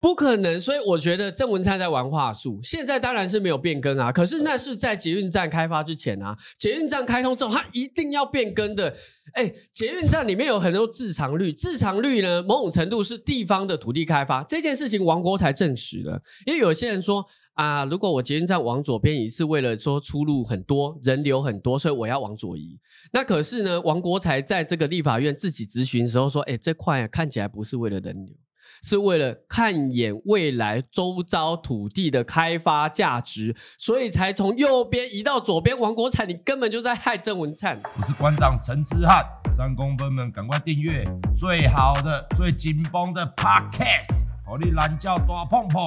不可能，所以我觉得郑文灿在玩话术。现在当然是没有变更啊，可是那是在捷运站开发之前啊。捷运站开通之后，它一定要变更的。哎，捷运站里面有很多自偿率，自偿率呢，某种程度是地方的土地开发这件事情，王国才证实了。因为有些人说啊，如果我捷运站往左边移，是为了说出路很多，人流很多，所以我要往左移。那可是呢，王国才在这个立法院自己质询时候说，哎，这块，看起来不是为了人流。是为了看一眼未来周遭土地的开发价值，所以才从右边移到左边。王国材，你根本就在害郑文灿。我是馆长陈之汉，三公分们赶快订阅最好的、最紧绷的 Podcast，好你懒觉大碰碰。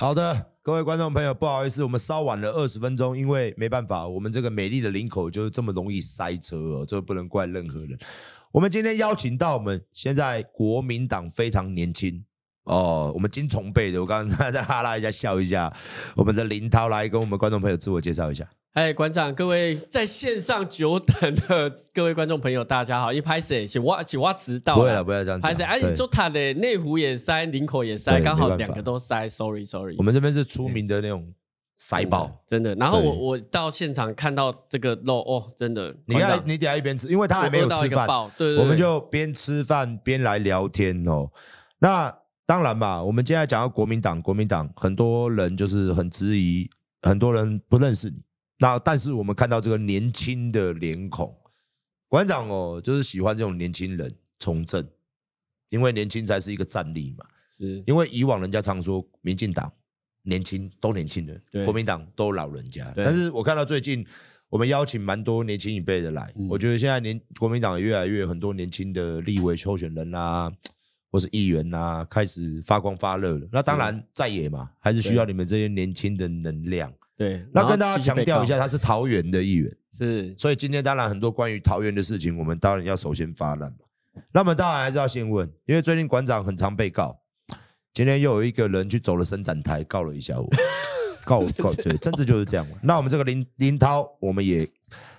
好的，各位观众朋友，不好意思，我们稍晚了二十分钟，因为没办法，我们这个美丽的林口就是这么容易塞车哦，这不能怪任何人。我们今天邀请到我们现在国民党非常年轻哦，我们金崇辈的，我刚刚在哈拉一下笑一下，我们的林涛来跟我们观众朋友自我介绍一下。哎，馆长，各位在线上久等的各位观众朋友，大家好！一拍谢，请挖，请挖迟到。不会了，不要这样。拍谢，而且做他的内湖也塞，林口也塞，刚好两个都塞。Sorry，Sorry。我们这边是出名的那种塞爆，真的。然后我我到现场看到这个肉哦，真的。你要你等下一边吃，因为他还没有吃饭，对，我们就边吃饭边来聊天哦。那当然吧，我们接下来讲到国民党，国民党很多人就是很质疑，很多人不认识你。那但是我们看到这个年轻的脸孔，馆长哦，就是喜欢这种年轻人从政，因为年轻才是一个战力嘛。是，因为以往人家常说民进党年轻都年轻人，对，国民党都老人家。但是我看到最近我们邀请蛮多年轻一辈的来，我觉得现在年国民党也越来越很多年轻的立委候选人啊，或是议员啊，开始发光发热了。那当然在野嘛，还是需要你们这些年轻的能量。对，那跟大家强调一下，他是桃园的议员，是，所以今天当然很多关于桃园的事情，我们当然要首先发难嘛。那么当然还是要先问，因为最近馆长很常被告，今天又有一个人去走了伸展台，告了一下我，告告对，政治就是这样嘛。那我们这个林林涛，我们也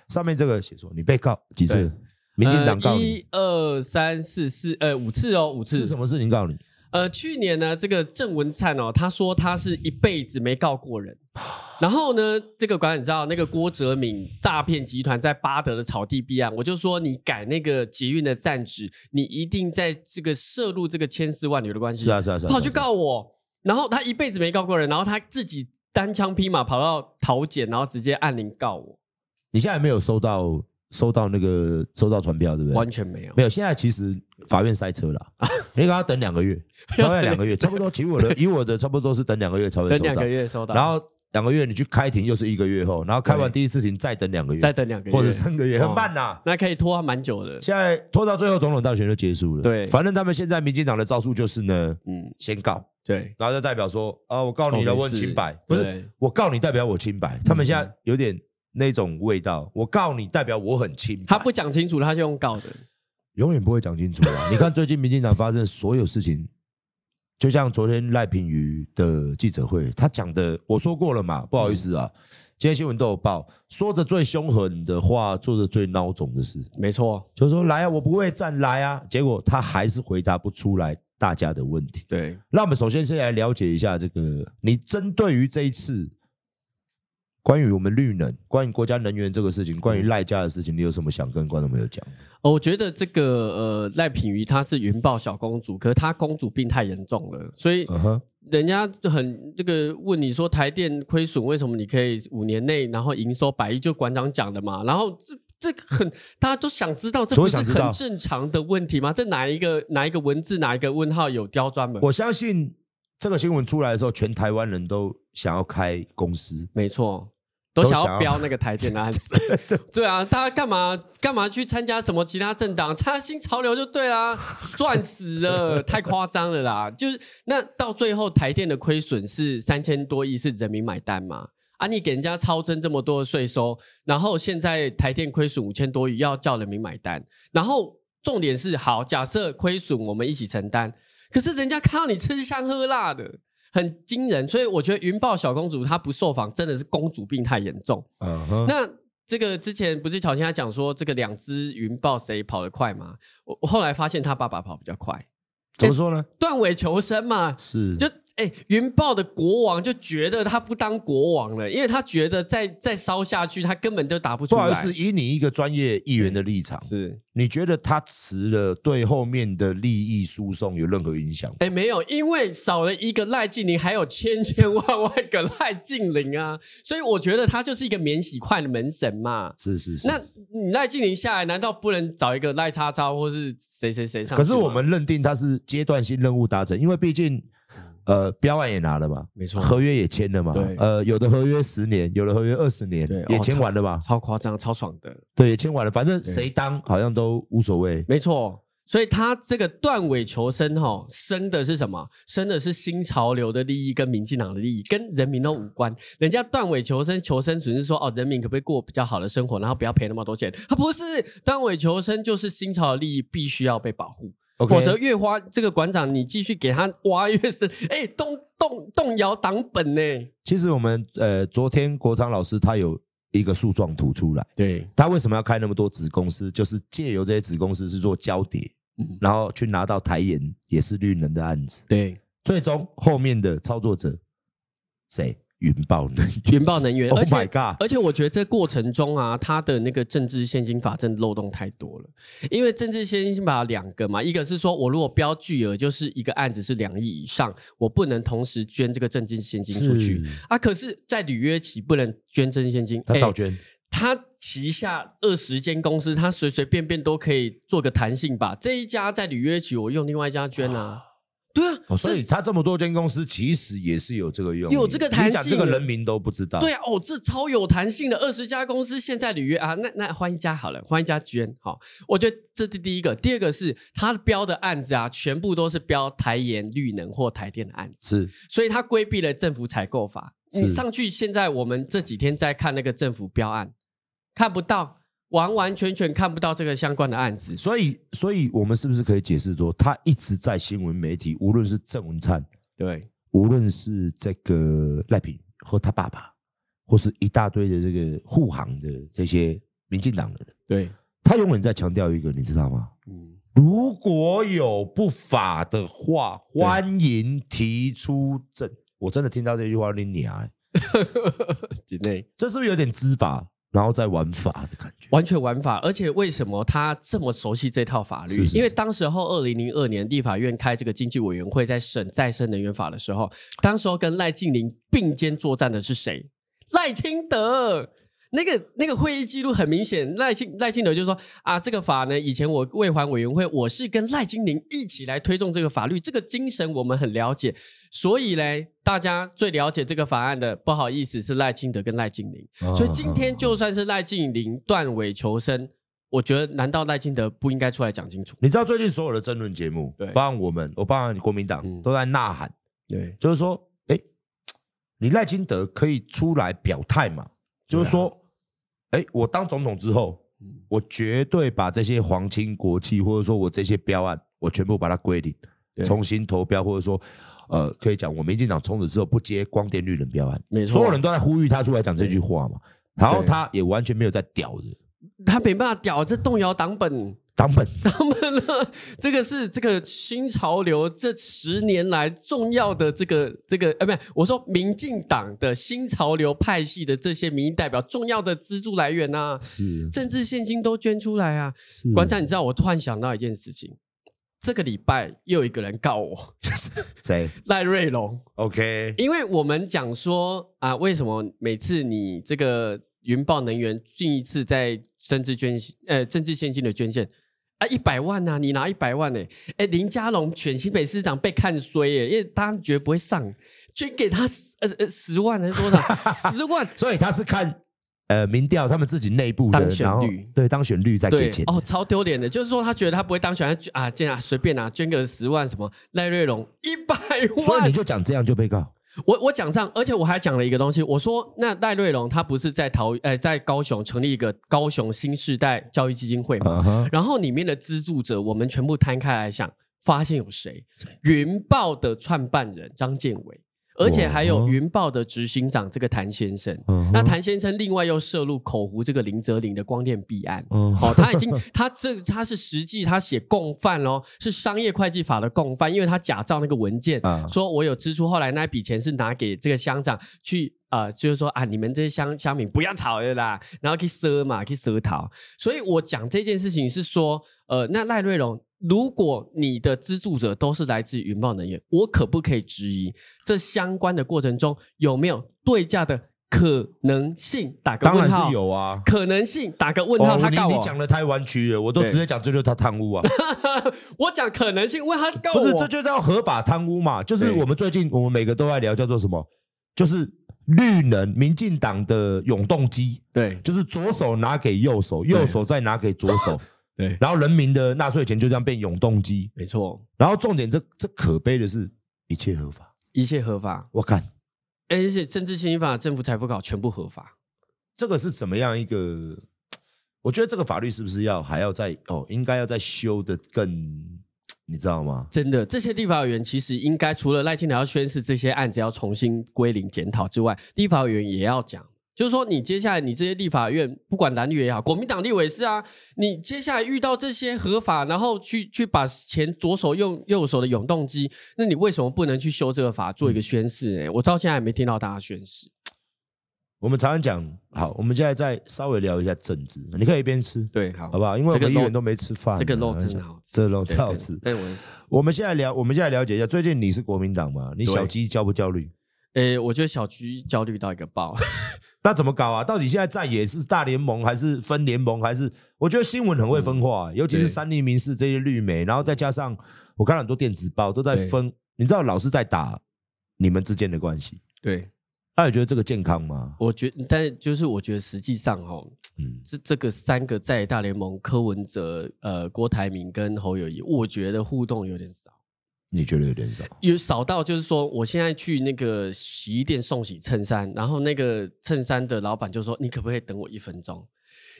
上面这个写说你被告几次？民进党告你一二三四四呃五次哦，五次是什么事情告你？呃，去年呢，这个郑文灿哦，他说他是一辈子没告过人。然后呢，这个馆长你知道那个郭哲敏诈骗集团在巴德的草地弊案，我就说你改那个捷运的站址，你一定在这个涉入这个千丝万缕的关系。是啊是啊是啊，跑去告我，然后他一辈子没告过人，然后他自己单枪匹马跑到桃检，然后直接按铃告我。你现在没有收到收到那个收到传票对不对？完全没有，没有。现在其实法院塞车了，你给他等两个月，超过两个月，差不多。其实我的 以我的差不多是等两个月才会收到，等两个月收到，然后。两个月你去开庭又是一个月后，然后开完第一次庭再等两个月，再等两个月或者三个月，很慢呐、啊。那可以拖蛮久的。现在拖到最后总统大选就结束了。对，反正他们现在民进党的招数就是呢，嗯，先告，对，然后就代表说啊，我告你了，我很清白，不是我告你代表我清白。他们现在有点那种味道，我告你代表我很清白。他不讲清楚，他就用告的，永远不会讲清楚啊。你看最近民进党发生的所有事情。就像昨天赖品瑜的记者会，他讲的我说过了嘛，不好意思啊，今天新闻都有报，说着最凶狠的话，做着最孬种的事，没错，就是说来啊，我不会站来啊，结果他还是回答不出来大家的问题。对，那我们首先先来了解一下这个，你针对于这一次关于我们绿能，关于国家能源这个事情，关于赖家的事情，你有什么想跟观众朋友讲？我觉得这个呃赖品瑜她是云豹小公主，可是她公主病太严重了，所以人家就很这个问你说台电亏损为什么你可以五年内然后营收百亿，就馆长讲的嘛，然后这这个很大家都想知道，这不是很正常的问题吗？这哪一个哪一个文字哪一个问号有刁钻吗？我相信。这个新闻出来的时候，全台湾人都想要开公司，没错，都想要标那个台电的案子。对啊，大家干嘛干嘛去参加什么其他政党，参加新潮流就对啦，赚死了，太夸张了啦！就是那到最后台电的亏损是三千多亿，是人民买单嘛？啊，你给人家超征这么多的税收，然后现在台电亏损五千多亿，要叫人民买单，然后重点是好，假设亏损我们一起承担。可是人家看到你吃香喝辣的，很惊人，所以我觉得云豹小公主她不受访真的是公主病太严重。嗯哼。那这个之前不是乔欣她讲说这个两只云豹谁跑得快吗？我我后来发现他爸爸跑比较快。怎么说呢？断尾求生嘛。是。就。哎，云豹的国王就觉得他不当国王了，因为他觉得再再烧下去，他根本就打不出来。不好意思，以你一个专业议员的立场，是你觉得他辞了对后面的利益输送有任何影响？哎，没有，因为少了一个赖静玲，还有千千万万个赖静玲啊，所以我觉得他就是一个免洗筷的门神嘛。是是是，那你赖静玲下来，难道不能找一个赖叉叉或是谁谁谁上？可是我们认定他是阶段性任务达成，因为毕竟。呃，标案也拿了嘛，没错，合约也签了嘛，对，呃，有的合约十年，有的合约二十年，对也签完了吧？超夸张，超爽的，对，也签完了，反正谁当好像都无所谓，没错。所以他这个断尾求生，哈，生的是什么？生的是新潮流的利益跟民进党的利益，跟人民都无关。人家断尾求生，求生只是说，哦，人民可不可以过比较好的生活，然后不要赔那么多钱？他不是断尾求生，就是新潮的利益必须要被保护。否则越花这个馆长，你继续给他挖越深，哎，动动动摇党本呢？其实我们呃，昨天国昌老师他有一个树状图出来，对，他为什么要开那么多子公司？就是借由这些子公司是做交叠，嗯，然后去拿到台盐也是绿能的案子，对，最终后面的操作者谁？云豹能源，云豹能源，而且，Oh my God，而且我觉得这过程中啊，他的那个政治现金法真的漏洞太多了。因为政治现金法两个嘛，一个是说我如果标巨额，就是一个案子是两亿以上，我不能同时捐这个政治现金出去啊。可是，在履约期不能捐政治现金，他照捐。他旗下二十间公司，他随随便便都可以做个弹性吧。这一家在履约期，我用另外一家捐啊。对啊、哦，所以他这么多间公司其实也是有这个用，有这个弹性。你讲这个人民都不知道。对啊，哦，这超有弹性的二十家公司现在履约啊，那那换一家好了，换一家捐好。我觉得这是第一个，第二个是他标的案子啊，全部都是标台盐绿能或台电的案子，是，所以他规避了政府采购法。你上去现在我们这几天在看那个政府标案，看不到。完完全全看不到这个相关的案子，所以，所以我们是不是可以解释说，他一直在新闻媒体，无论是郑文灿，对，无论是这个赖品和他爸爸，或是一大堆的这个护航的这些民进党的人，对，他永远在强调一个，你知道吗？嗯，如果有不法的话，欢迎提出证。我真的听到这句话，你娘，几内，这是不是有点知法？然后再玩法的感觉，完全玩法，而且为什么他这么熟悉这套法律？是是是，因为当时候二零零二年立法院开这个经济委员会，在审再生能源法的时候，当时候跟赖静玲并肩作战的是谁？赖清德。那个那个会议记录很明显，赖清赖清德就说啊，这个法呢，以前我卫环委员会，我是跟赖金玲一起来推动这个法律，这个精神我们很了解，所以嘞，大家最了解这个法案的，不好意思，是赖清德跟赖金玲，所以今天就算是赖金玲断尾求生，我觉得难道赖清德不应该出来讲清楚？你知道最近所有的争论节目，对，包含我们，我包含国民党、嗯、都在呐喊，对，就是说，哎，你赖清德可以出来表态嘛？就是说。哎，我当总统之后，我绝对把这些皇亲国戚，或者说我这些标案，我全部把它归零，重新投标，或者说，呃，可以讲我民进党从此之后不接光电绿能标案，没错，所有人都在呼吁他出来讲这句话嘛，然后他也完全没有在屌人，他没办法屌，这动摇党本。党本，党本了。这个是这个新潮流这十年来重要的这个这个呃，不是我说民进党的新潮流派系的这些民意代表重要的资助来源呐、啊，是政治献金都捐出来啊。是馆长，你知道我突然想到一件事情，这个礼拜又有一个人告我，谁？赖瑞龙。OK，因为我们讲说啊，为什么每次你这个云豹能源进一次在政治捐呃政治献金的捐献啊一百万呐、啊，你拿一百万呢、欸？哎，林佳龙选新北市长被看衰耶，因为他绝不会上，捐给他十呃呃十万还是多少？十万，所以他是看。呃，民调他们自己内部的当选率，对当选率在给钱哦，超丢脸的。就是说，他觉得他不会当选，啊，这样随便啊捐个十万什么赖瑞龙一百万，所以你就讲这样就被告。我我讲这样，而且我还讲了一个东西，我说那赖瑞龙他不是在桃呃在高雄成立一个高雄新世代教育基金会嘛？Uh -huh. 然后里面的资助者，我们全部摊开来想，发现有谁？云豹的创办人张建伟。而且还有云豹的执行长这个谭先生，那谭先生另外又涉入口湖这个林泽林的光电弊案，哦，他已经 他这他是实际他写共犯喽，是商业会计法的共犯，因为他假造那个文件，说我有支出，后来那笔钱是拿给这个乡长去啊、呃，就是说啊，你们这些乡乡民不要吵了啦，然后去赊嘛，去赊讨，所以我讲这件事情是说，呃，那赖瑞隆。如果你的资助者都是来自云豹能源，我可不可以质疑这相关的过程中有没有对价的可能性？打个问号。当然是有啊，可能性打个问号。他告我，你你讲的太弯曲了，我都直接讲这就是他贪污啊。我讲可能性，问他告我，不是这就叫合法贪污嘛？就是我们最近我们每个都在聊叫做什么？就是绿能民进党的永动机，对，就是左手拿给右手，右手再拿给左手。对，然后人民的纳税钱就这样变永动机，没错。然后重点这，这这可悲的是，一切合法，一切合法。我看，而且政治献金法、政府财富考全部合法，这个是怎么样一个？我觉得这个法律是不是要还要再哦，应该要再修的更，你知道吗？真的，这些立法委员其实应该除了赖清德要宣誓这些案子要重新归零检讨之外，立法委员也要讲。就是说，你接下来你这些立法院，不管蓝绿也好，国民党立委是啊，你接下来遇到这些合法，然后去去把钱左手用右手的永动机，那你为什么不能去修这个法，做一个宣誓？哎、嗯，我到现在还没听到大家宣誓。我们常常讲，好，我们现在再稍微聊一下政治，你可以一边吃，对，好，好不好？因为我们议员都没吃饭，这个肉真的好吃，这个肉真好吃。对，对，对，我我们现在聊，我们现在了解一下，最近你是国民党嘛？你小鸡焦不焦虑？诶，我觉得小鸡焦虑到一个爆。那怎么搞啊？到底现在在野是大联盟还是分联盟？还是我觉得新闻很会分化，嗯、尤其是三立、民视这些绿媒，然后再加上我看了很多电子报都在分，你知道老是在打你们之间的关系。对，那你觉得这个健康吗？我觉得，但就是我觉得实际上哦，嗯，是这个三个在大联盟，柯文哲、呃，郭台铭跟侯友谊，我觉得互动有点少。你觉得有点少？有少到就是说，我现在去那个洗衣店送洗衬衫，然后那个衬衫的老板就说：“你可不可以等我一分钟？”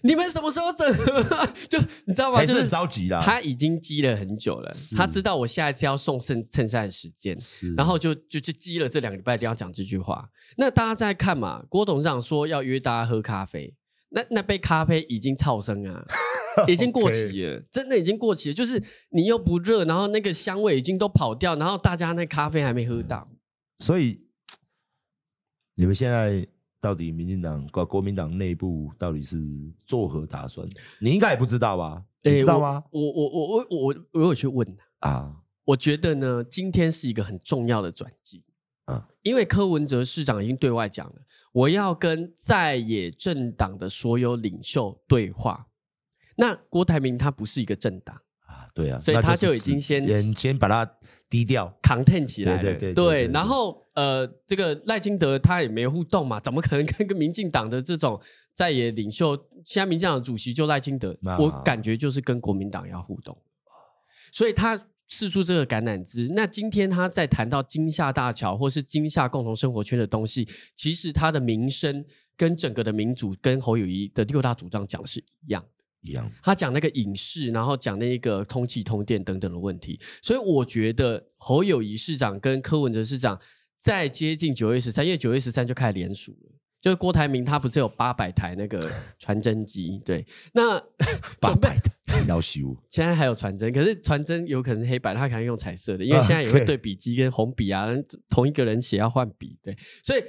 你们什么时候整？就你知道吗？还是很着急啦。他已经积了很久了，他知道我下一次要送衬衬衫的时间，然后就就就积了这两个礼拜，一定要讲这句话。那大家在看嘛？郭董事长说要约大家喝咖啡，那那杯咖啡已经超生啊。已经过期了.真的已经过期了。就是你又不热，然后那个香味已经都跑掉，然后大家那咖啡还没喝到。所以 你们现在到底民进党、国国民党内部到底是作何打算？你应该也不知道吧？你知道吗？我我我我我我有去问啊。我觉得呢，今天是一个很重要的转机啊，因为柯文哲市长已经对外讲了，我要跟在野政党的所有领袖对话。那郭台铭他不是一个政党啊，对啊，所以他就已经先先把他低调 content 起来了，对对对，对，对，对。然后呃，这个赖清德他也没互动嘛，怎么可能跟个民进党的这种在野领袖，现在民进党主席就赖清德，我感觉就是跟国民党要互动，所以他释出这个橄榄枝。那今天他在谈到金厦大桥或是金厦共同生活圈的东西，其实他的名声跟整个的民主跟侯友谊的六大主张讲的是一样。一样，他讲那个影视，然后讲那个通气通电等等的问题，所以我觉得侯友谊市长跟柯文哲市长在接近九月十三，因为九月十三就开始联署了，就是郭台铭他不是有八百台那个 传真机，对，那八百的要修。现在还有传真，可是传真有可能黑白，他可能用彩色的，因为现在也会对笔机跟红笔啊，同一个人写要换笔，对，所以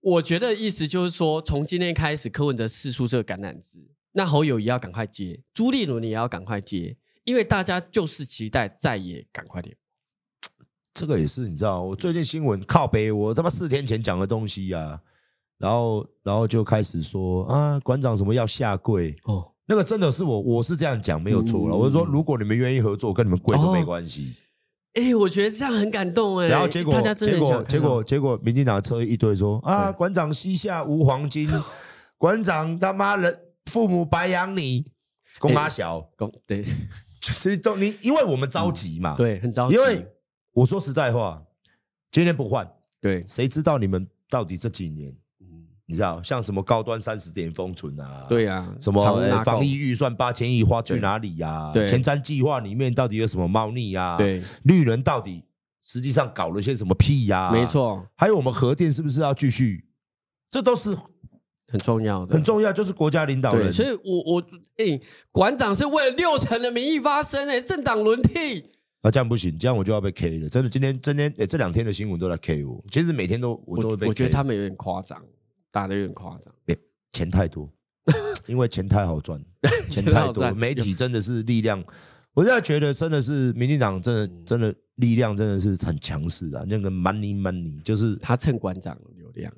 我觉得意思就是说，从今天开始，柯文哲试出这个橄榄枝，那侯友宜要赶快接，朱立伦也要赶快接，因为大家就是期待再也赶快点。这个也是，你知道，我最近新闻靠北，我他妈四天前讲的东西呀、啊，然后然后就开始说啊，馆长什么要下跪。哦，那个真的是我，我是这样讲没有错了。嗯、我是说，如果你们愿意合作，跟你们跪都没关系。哎、哦，我觉得这样很感动哎。然后结果结果结果结果，民进党车一堆说啊，馆长膝下无黄金，馆长他妈人父母白养你，公阿小。公对，就是都你，因为我们着急嘛，嗯、对，很着急，因为。我说实在话，今天不换，对，谁知道你们到底这几年，嗯，你知道像什么高端三十点封存啊，对啊，什么、欸、防疫预算八千亿花去哪里呀、啊？对，前瞻计划里面到底有什么猫腻呀？对，绿人到底实际上搞了些什么屁呀、啊？没错，还有我们核电是不是要继续？这都是很重要的，很重要，就是国家领导人。所以我我诶，馆、欸、长是为了六成的民意发声诶、欸，政党轮替。那、啊、这样不行，这样我就要被 K 了。真的，今天、今天、欸、这两天的新闻都在 K 我。其实每天都我都会被 K。我觉得他们有点夸张，打的有点夸张。欸、钱太多，因为钱太好赚，钱太多，媒体真的是力量。我现在觉得真的是民进党真的真的力量真的是很强势啊。那个 money money 就是他蹭馆长流量，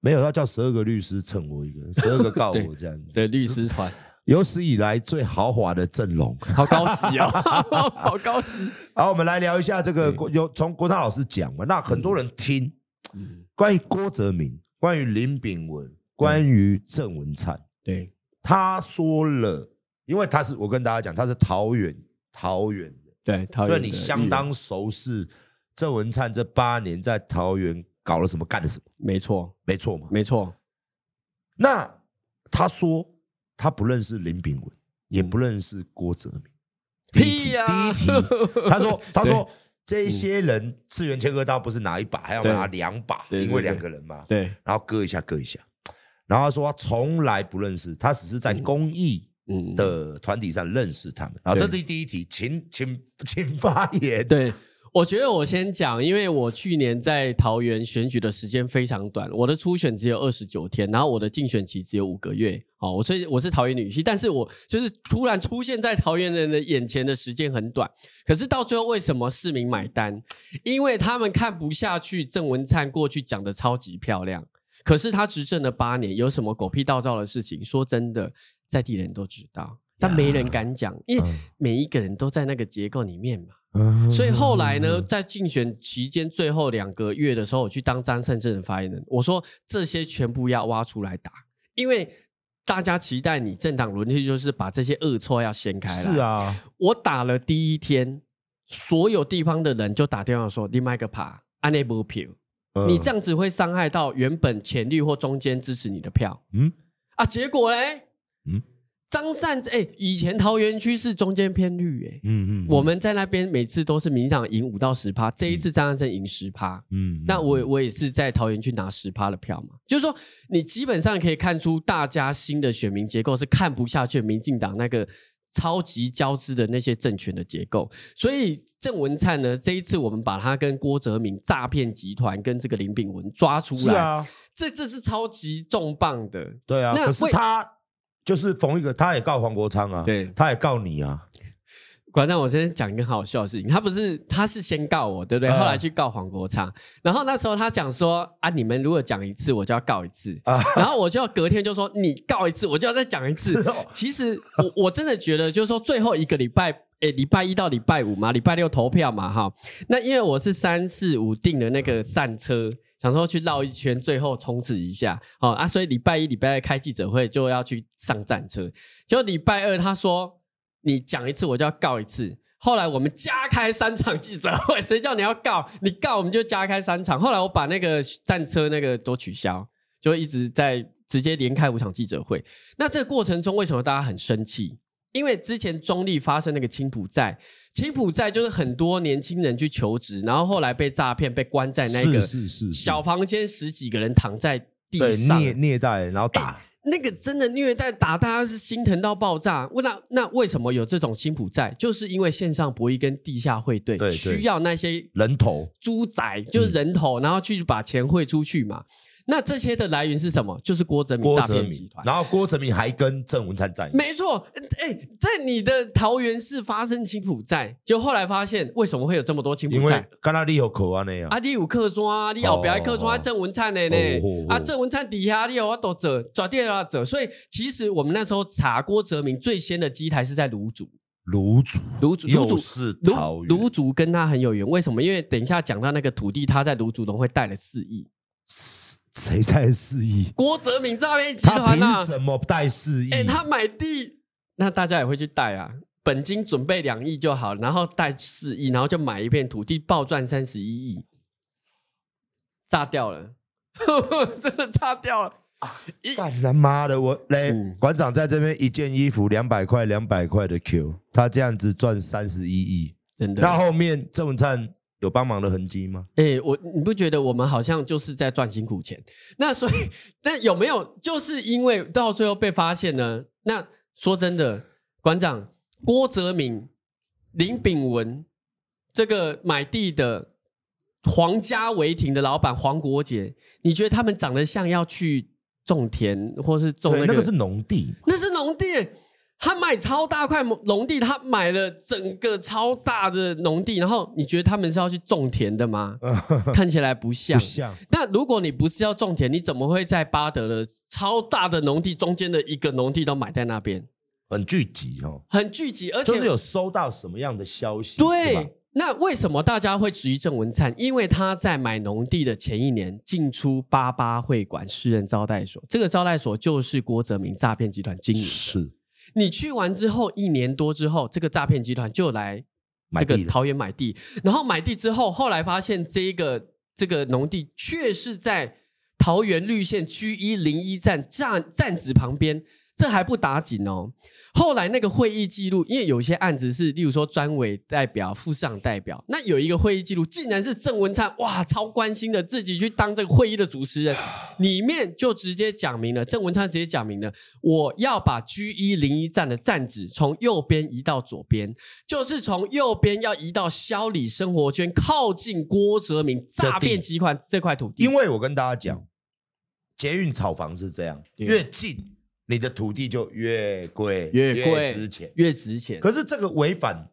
没有他叫十二个律师蹭我一个，十二个告 我这样子。对，律师团。有史以来最豪华的阵容，好高级啊、哦，好高级。好，我们来聊一下这个，有从国昌老师讲嘛？那很多人听关于郭泽铭、关于林炳文、关于郑文灿，对，他说了，因为他是我跟大家讲，他是桃园桃园的，对，所以你相当熟悉郑文灿这八年在桃园搞了什么，干了什么？没错，没错嘛，没错。那他说。他不认识林炳文，也不认识郭泽明。屁呀！第一题，他说：“ 他说这些人次元切割刀不是拿一把，还要拿两把，因为两个人嘛。对，然后割一下，割一下。然后他说他从来不认识，他只是在公益的团体上认识他们。然后这是第一题，请请请发言。对。”我觉得我先讲，因为我去年在桃园选举的时间非常短，我的初选只有二十九天，然后我的竞选期只有五个月。哦，我所以我是桃园女婿，但是我就是突然出现在桃园人的眼前的时间很短。可是到最后，为什么市民买单？因为他们看不下去郑文灿过去讲的超级漂亮，可是他执政了八年，有什么狗屁倒灶的事情？说真的，在地人都知道，但没人敢讲，因为每一个人都在那个结构里面嘛。所以后来呢，在竞选期间最后两个月的时候，我去当张善政的发言人。我说这些全部要挖出来打，因为大家期待你政党轮替，就是把这些恶臭要掀开来。是啊，我打了第一天，所有地方的人就打电话说：“你买个趴，安内不票，你这样子会伤害到原本浅绿或中间支持你的票。”嗯，啊，结果嘞，嗯。张善哎、欸，以前桃园区是中间偏绿哎、欸，嗯嗯，我们在那边每次都是民进党赢五到十趴，这一次张善政赢十趴，嗯，那我我也是在桃园区拿十趴的票嘛，就是说你基本上可以看出大家新的选民结构是看不下去民进党那个超级交织的那些政权的结构，所以郑文灿呢，这一次我们把他跟郭泽明诈骗集团跟这个林炳文抓出来，是啊，这这是超级重磅的，对啊，那可是他。就是逢一个，他也告黄国昌啊，对，他也告你啊。馆长，我先讲一个好笑的事情，他不是，他是先告我，对不对？后来去告黄国昌，然后那时候他讲说啊，你们如果讲一次，我就要告一次啊。然后我就隔天就说，你告一次，我就要再讲一次。其实我我真的觉得，就是说最后一个礼拜，诶，礼拜一到礼拜五嘛，礼拜六投票嘛，哈。那因为我是三四五订的那个战车。想说去绕一圈，最后冲刺一下，好啊，所以礼拜一、礼拜二开记者会就要去上战车。结果礼拜二他说你讲一次我就要告一次，后来我们加开三场记者会，谁叫你要告？你告我们就加开三场。后来我把那个战车那个都取消，就一直在直接连开五场记者会。那这个过程中为什么大家很生气？因为之前中立发生那个青浦寨，青浦寨就是很多年轻人去求职，然后后来被诈骗，被关在那个小房间，十几个人躺在地上，虐虐待，然后打。那个真的虐待打大家是心疼到爆炸。那那为什么有这种青浦寨？就是因为线上博弈跟地下汇兑需要那些人头猪仔，就是人头，然后去把钱汇出去嘛。那这些的来源是什么？就是郭哲明诈骗集团。然后郭哲明还跟郑文灿在一起。没错，哎、欸，在你的桃园市发生青埔债，就后来发现为什么会有这么多青埔债？因为刚刚你有口啊那样。啊，你有客庄啊，你后边还客庄郑文灿的呢。哦哦哦、啊，郑文灿底下你有我都者，转电啊者。所以其实我们那时候查郭哲明最先的机台是在卢竹。卢竹，卢竹，又是桃园。芦竹跟他很有缘，为什么？因为等一下讲到那个土地，他在卢竹龙会贷了四亿。谁贷四亿？郭泽明诈骗集团啊！凭什么贷四亿？哎，他买地，那大家也会去贷啊。本金准备两亿就好，然后贷四亿，然后就买一片土地，暴赚三十一亿，炸掉了，真的炸掉了啊！干他妈的，我嘞，嗯、馆长在这边一件衣服两百块，两百块的 Q，他这样子赚三十一亿，真的。那后面郑文灿。有帮忙的痕迹吗？哎、欸，我你不觉得我们好像就是在赚辛苦钱？那所以，那有没有就是因为到最后被发现呢？那说真的，馆长郭泽明、林炳文这个买地的皇家维庭的老板黄国杰，你觉得他们长得像要去种田，或是种那个？那个是农地，那是农地。他买超大块农地，他买了整个超大的农地，然后你觉得他们是要去种田的吗？看起来不像。不像。那如果你不是要种田，你怎么会在巴德的超大的农地中间的一个农地都买在那边？很聚集哦，很聚集，而且就是有收到什么样的消息？对。那为什么大家会质疑郑文灿？因为他在买农地的前一年进出八八会馆私人招待所，这个招待所就是郭哲明诈骗集团经营的。是。你去完之后，一年多之后，这个诈骗集团就来这个桃园买地，然后买地之后，后来发现这个这个农地却是在桃园绿线 G 一零一站站站子旁边。这还不打紧哦。后来那个会议记录，因为有些案子是，例如说专委代表、副市长代表，那有一个会议记录，竟然是郑文灿，哇，超关心的，自己去当这个会议的主持人，里面就直接讲明了，郑文灿直接讲明了，我要把 G 一零一站的站址从右边移到左边，就是从右边要移到萧里生活圈，靠近郭哲明诈骗集团这块土地。因为我跟大家讲，捷运炒房是这样，越近。你的土地就越贵，越值钱，越值钱。可是这个违反，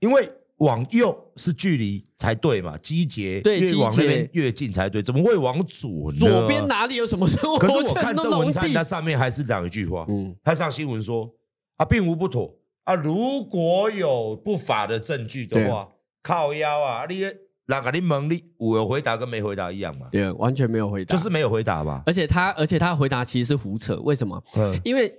因为往右是距离才对嘛，机捷对，越往那边越近才对，怎么会往左呢？左边哪里有什么生活？可是我看这文章，它上面还是讲一句话，嗯，他上新闻说啊，并无不妥啊，如果有不法的证据的话，靠腰啊，你。那个你蒙你有回答跟没回答一样嘛？对，完全没有回答，就是没有回答吧。而且他，而且他回答其实是胡扯。为什么？嗯，因为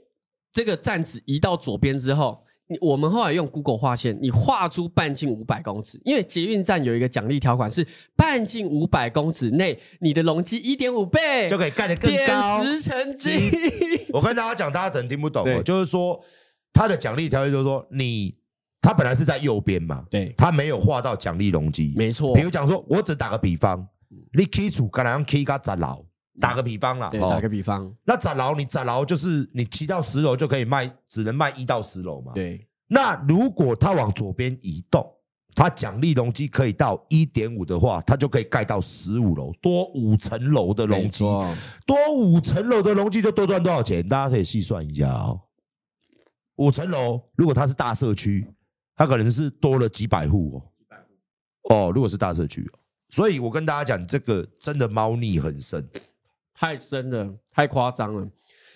这个站址移到左边之后，我们后来用 Google 画线，你画出半径五百公尺，因为捷运站有一个奖励条款是半径五百公尺内，你的容积一点五倍就可以盖得更高。点石成金。我跟大家讲，大家可能听不懂哦，就是说他的奖励条件就是说你。他本来是在右边嘛，对，他没有画到奖励容积，没错。比如讲说，我只打个比方，你起厝可能用起个十楼，打个比方啦，对，打个比方，那十楼你十楼就是你骑到十楼就可以卖，只能卖一到十楼嘛，对。那如果他往左边移动，他奖励容积可以到一点五的话，他就可以盖到十五楼，多五层楼的容积，多五层楼的容积就多赚多少钱？大家可以细算一下哦。五层楼，如果它是大社区。他可能是多了几百户哦，哦，如果是大社区哦，所以我跟大家讲，这个真的猫腻很深，太深了，太夸张了，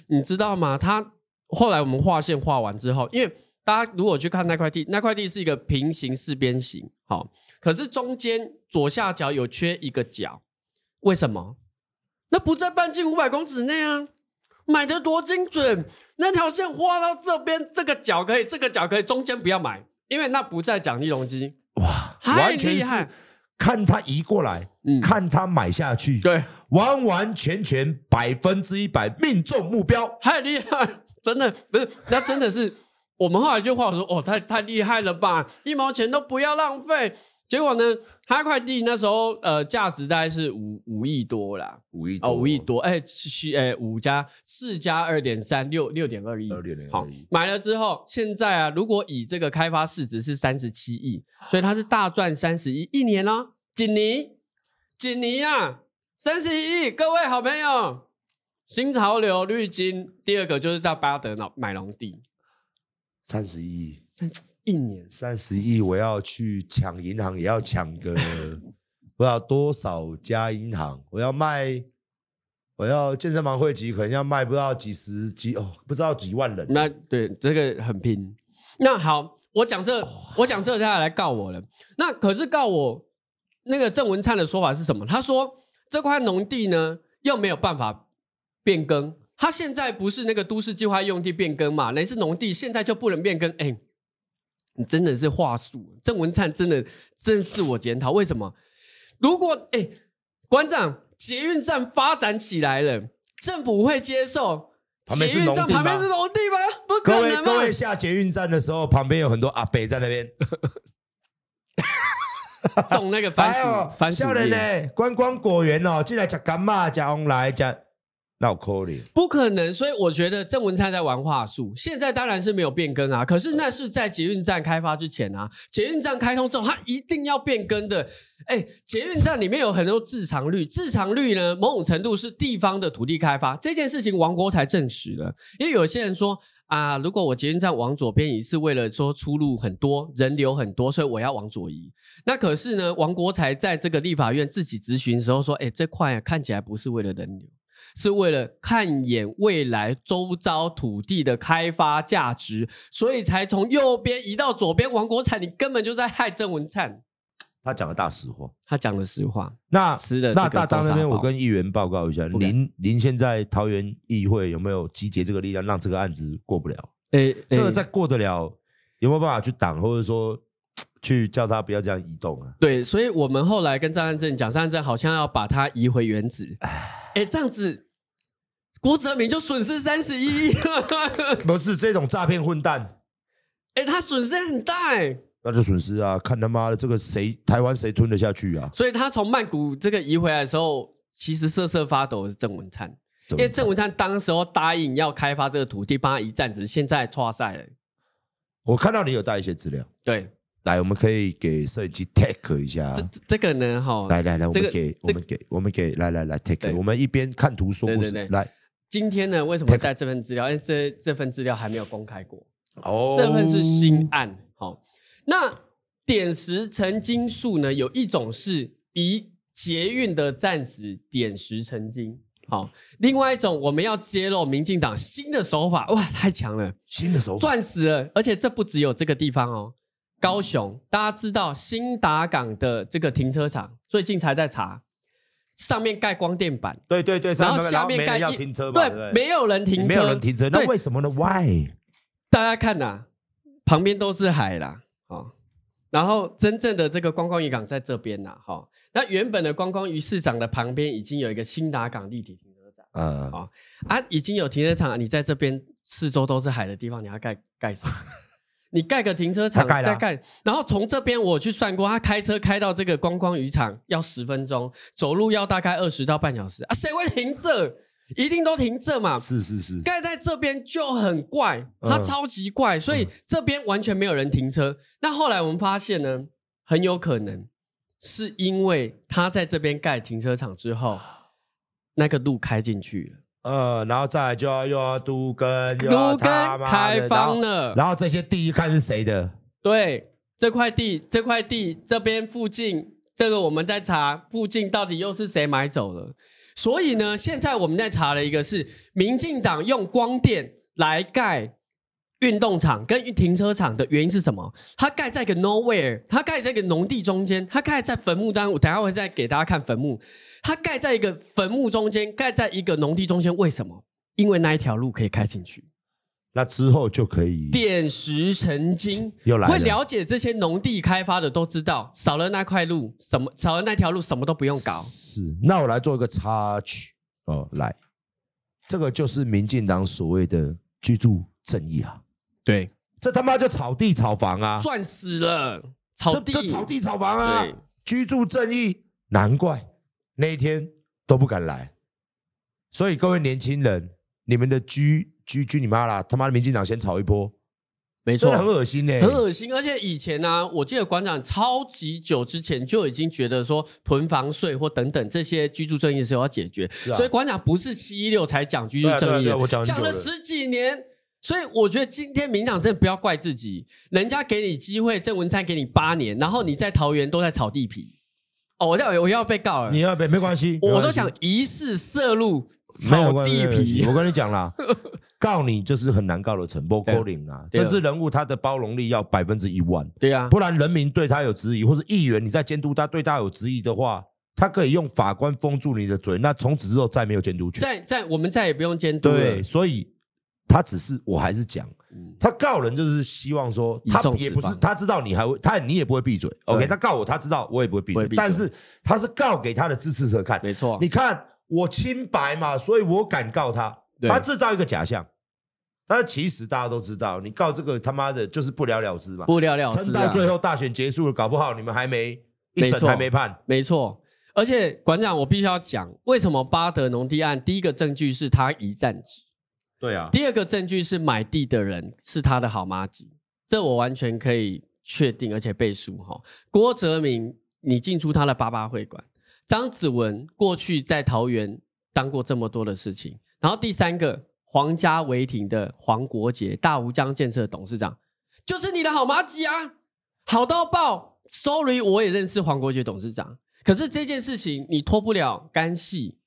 你知道吗？他后来我们画线画完之后，因为大家如果去看那块地，那块地是一个平行四边形，好，可是中间左下角有缺一个角，为什么？那不在半径五百公尺内啊，买的多精准，那条线画到这边，这个角可以，这个角可以，中间不要买。因为那不在奖励容积，哇，完全是看他移过来，嗯，看他买下去，对，完完全全百分之一百命中目标，太厉害，真的不是，那真的是我们后来就话说，哦，太太厉害了吧，一毛钱都不要浪费，结果呢，他块地那时候呃价值大概是五五亿多啦，五亿哦，五亿多，哎、欸，七哎五加四加二点三六六点二亿，二点零好，买了之后，现在啊，如果以这个开发市值是三十七亿，所以他是大赚三十一一年哦。锦尼，锦尼啊，三十一亿，各位好朋友，新潮流绿金，第二个就是在巴德买买农地，三十一亿。一年三十亿，我要去抢银行，也要抢个 不知道多少家银行。我要卖，我要健身房会集，可能要卖不到几十几哦，不知道几万人。那对这个很拼。那好，我讲这，我讲这，他来告我了。那可是告我那个郑文灿的说法是什么？他说这块农地呢，又没有办法变更。他现在不是那个都市计划用地变更嘛？那是农地，现在就不能变更。哎。你真的是话术，郑文灿真的真自我检讨，为什么？如果哎、欸，馆长，捷运站发展起来了，政府会接受捷运站旁边是农地吗？不可能吗？各位，各位下捷运站的时候，旁边有很多阿北在那边 种那个番薯，番薯人呢？观光果园哦，进来吃干嘛，吃红来吃。那可怜，不可能，所以我觉得郑文灿在玩话术。现在当然是没有变更啊，可是那是在捷运站开发之前啊。捷运站开通之后，它一定要变更的。哎，捷运站里面有很多自偿率，自偿率呢，某种程度是地方的土地开发这件事情，王国才证实了。因为有些人说啊，如果我捷运站往左边移，是为了说出路很多，人流很多，所以我要往左移。那可是呢，王国才在这个立法院自己咨询的时候说，哎，这块看起来不是为了人流。是为了看眼未来周遭土地的开发价值，所以才从右边移到左边。王国材，你根本就在害郑文灿。他讲的大实话，他讲的实话。那吃的那大当那边，我跟议员报告一下，您您现在桃园议会有没有集结这个力量，让这个案子过不了？诶，这个再过得了，有没有办法去挡，或者说去叫他不要这样移动啊？对，所以我们后来跟张安正讲，张安正好像要把他移回原址。哎，这样子，郭哲明就损失三十一亿。不是这种诈骗混蛋，哎，他损失很大哎。那就损失啊！看他妈的这个谁，台湾谁吞得下去啊？所以他从曼谷这个移回来的时候，其实瑟瑟发抖的是郑文灿，因为郑文灿当时候答应要开发这个土地，帮他移站子，现在挫赛了。我看到你有带一些资料，对。来，我们可以给摄影机 take 一下。这这个呢，哈，来来来，我们给，我们给，我们给，来来来 take。我们一边看图说故事。来，今天呢，为什么带这份资料？因为这这份资料还没有公开过。哦，这份是新案。好，那点石成金术呢？有一种是以捷运的站址点石成金。好，另外一种我们要揭露民进党新的手法。哇，太强了！新的手法，赚死了！而且这不只有这个地方哦。高雄，大家知道新达港的这个停车场，最近才在查，上面盖光电板，对对对，然后下面盖一停车，对，没有人停车，没有人停车，那为什么呢？Why？大家看呐，旁边都是海啦，哦，然后真正的这个观光渔港在这边呐，哈，那原本的观光鱼市场的旁边已经有一个新达港立体停车场，嗯，啊啊，已经有停车场，你在这边四周都是海的地方，你要盖盖什么？你盖个停车场再盖，然后从这边我去算过，他开车开到这个观光渔场要十分钟，走路要大概二十到半小时啊！谁会停这？一定都停这嘛？是是是，盖在这边就很怪，它超级怪，所以这边完全没有人停车。那后来我们发现呢，很有可能是因为他在这边盖停车场之后，那个路开进去了。呃，然后再来就要又要都跟，都跟开放了然，然后这些地一看是谁的？对，这块地，这块地这边附近，这个我们在查附近到底又是谁买走了？所以呢，现在我们在查了一个是民进党用光电来盖运动场跟停车场的原因是什么？它盖在一个 nowhere，它盖在一个农地中间，它盖在坟墓当，我等下会再给大家看坟墓。它盖在一个坟墓中间，盖在一个农地中间，为什么？因为那一条路可以开进去，那之后就可以点石成金。又来了，会了解这些农地开发的都知道，少了那块路，什么少了那条路，什么都不用搞。是，那我来做一个插曲哦，来，这个就是民进党所谓的居住正义啊。对，这他妈就炒地炒房啊，赚死了。草地这草地炒房啊，对居住正义，难怪那一天都不敢来。所以各位年轻人，你们的居居居你妈啦！他妈的，民进党先炒一波。没错，很恶心呢、欸，很恶心。而且以前呢、啊，我记得馆长超级久之前就已经觉得说囤房税或等等这些居住正义是要解决，啊、所以馆长不是七一六才讲居住正义，讲了十几年。所以我觉得今天民党真的不要怪自己，人家给你机会，郑文灿给你八年，然后你在桃园都在炒地皮。哦，我要我要被告了，你要被没关系，我都讲疑似涉入炒地皮。我跟你讲啦。告你就是很难告的成，不够零啊！政治人物他的包容力要百分之一万，对呀，不然人民对他有质疑，或是议员你在监督他，对他有质疑的话，他可以用法官封住你的嘴，那从此之后再没有监督权，再再我们再也不用监督了。对，所以他只是我还是讲，他告人就是希望说，他也不是他知道你还会他你也不会闭嘴，OK？他告我，他知道我也不会闭嘴，但是他是告给他的支持者看，没错，你看我清白嘛，所以我敢告他。他制造一个假象，但其实大家都知道，你告这个他妈的，就是不了了之嘛，不了了之、啊。撑到最后大选结束了，搞不好你们还没一审还没判。没错，而且馆长，我必须要讲，为什么巴德农地案第一个证据是他一战纸？对啊。第二个证据是买地的人是他的好妈吉，这我完全可以确定，而且背书哈。郭哲明，你进出他的八八会馆；张子文过去在桃园当过这么多的事情。然后第三个，皇家违停的黄国杰，大吴江建设董事长，就是你的好妈吉啊，好到爆。Sorry，我也认识黄国杰董事长，可是这件事情你脱不了干系，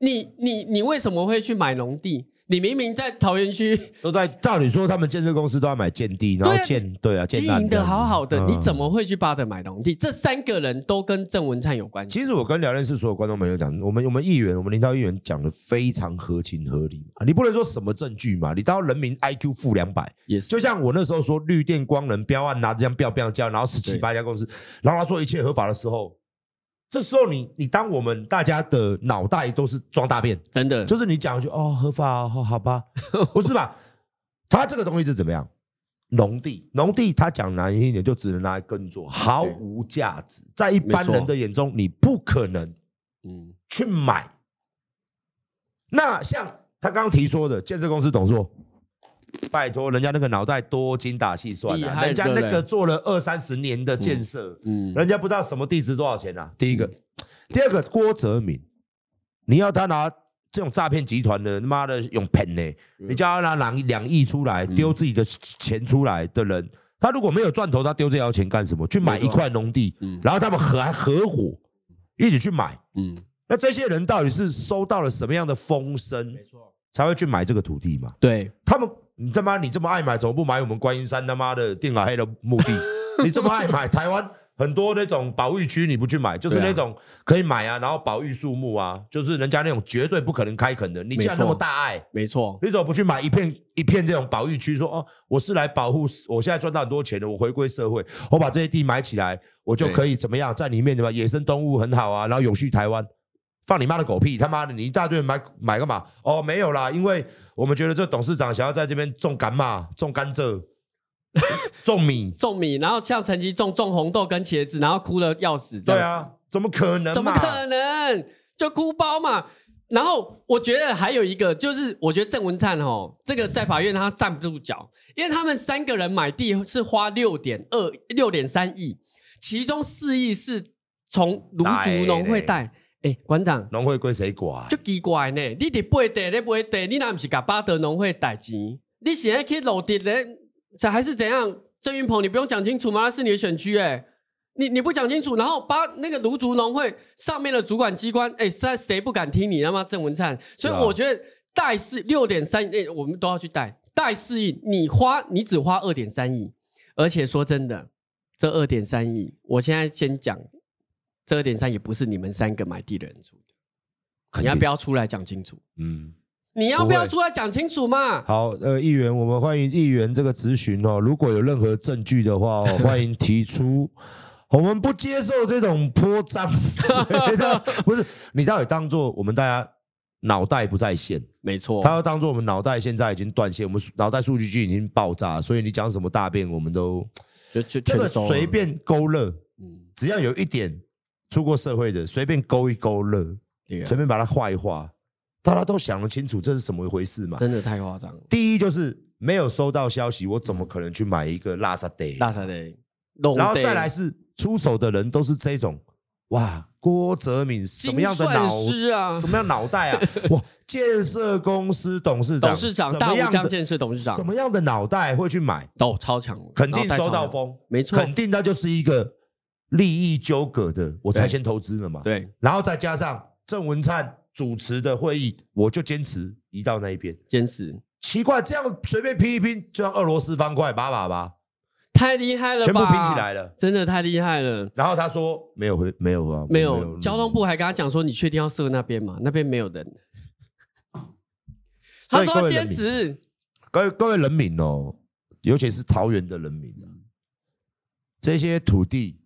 你你你为什么会去买农地？你明明在桃园区都在，照理说他们建设公司都要买建地，然后建对啊，经营的好好的，你怎么会去巴德买农地？这三个人都跟郑文灿有关系。其实我跟聊天室所有观众朋友讲，我们我们议员，我们林涛议员讲的非常合情合理啊，你不能说什么证据嘛？你到人民 IQ 负两百，也是。就像我那时候说绿电光能标案拿着这样标标叫，然后十七八家公司，然后他说一切合法的时候。这时候你你当我们大家的脑袋都是装大便，真的就是你讲一句哦合法哦好吧，不是吧？他这个东西是怎么样？农地农地，他讲难听一点，就只能拿来耕作，毫无价值，在一般人的眼中，你不可能嗯去买。那像他刚刚提说的建设公司董事。拜托，人家那个脑袋多精打细算啊！人家那个做了二三十年的建设，嗯，人家不知道什么地值多少钱啊。第一个，第二个，郭哲明，你要他拿这种诈骗集团的他妈的用骗呢？你叫他拿两两亿出来丢自己的钱出来的人，他如果没有赚头，他丢这条钱干什么？去买一块农地，然后他们合还合伙一起去买，嗯，那这些人到底是收到了什么样的风声？没错，才会去买这个土地嘛？对他们。你他妈，你这么爱买，怎么不买我们观音山他妈的定海黑的墓地？你这么爱买台湾很多那种保育区，你不去买，就是那种可以买啊，然后保育树木啊，就是人家那种绝对不可能开垦的。你既然那么大爱，没错，你怎么不去买一片一片这种保育区？说哦，我是来保护，我现在赚到很多钱了，我回归社会，我把这些地买起来，我就可以怎么样，在里面对吧？野生动物很好啊，然后永续台湾。放你妈的狗屁！他妈的，你一大堆人买买干嘛？哦，没有啦，因为我们觉得这董事长想要在这边种柑嘛，种甘蔗，种米，种米，然后像陈吉种种红豆跟茄子，然后哭的要死。对啊，怎么可能？怎么可能？就哭包嘛。然后我觉得还有一个，就是我觉得郑文灿哦，这个在法院他站不住脚，因为他们三个人买地是花六点二六点三亿，其中四亿是从芦竹农会贷。哎，馆长，农会归谁管？就奇怪呢，你得背地，你背地，你那不是搞巴德农会代钱？你现在去落地的，这还是怎样？郑云鹏，你不用讲清楚吗？是你的选区，哎，你你不讲清楚，然后把那个卢竹农会上面的主管机关，哎，实在谁不敢听你？他妈郑文灿，所以我觉得贷是六点三亿，我们都要去贷，贷四亿，你花你只花二点三亿，而且说真的，这二点三亿，我现在先讲。这二点三也不是你们三个买地的人出的，你要不要出来讲清楚？嗯，你要不要出来讲清楚嘛？好，呃，议员，我们欢迎议员这个咨询哦。如果有任何证据的话哦，欢迎提出。我们不接受这种泼脏水 的，不是你到底当做我们大家脑袋不在线？没错，他要当做我们脑袋现在已经断线，我们脑袋数据就已经爆炸，所以你讲什么大便，我们都。就就这个随便勾勒，嗯，只要有一点出过社会的，随便勾一勾勒，随便把它画一画，大家都想得清楚这是怎么一回事嘛。真的太夸张了。第一就是没有收到消息，我怎么可能去买一个拉萨德？大赛的，然后再来是出手的人都是这种，哇，郭哲敏什么样的脑师啊？什么样脑袋啊？哇，建设公司董事长，董事长，大武江建设董事长，什么样的脑袋会去买？都超强，肯定收到风，没错，肯定那就是一个利益纠葛的，我才先投资了嘛。对，然后再加上郑文灿主持的会议，我就坚持移到那一边，坚持。奇怪，这样随便拼一拼，就像俄罗斯方块，把把把。太厉害了，全部拼起来了，真的太厉害了。然后他说没有回，没有啊，没有。没有交通部还跟他讲说：“你确定要设那边吗？那边没有人。”他说：“坚持。”各位各位人民哦，尤其是桃园的人民啊，这些土地哦、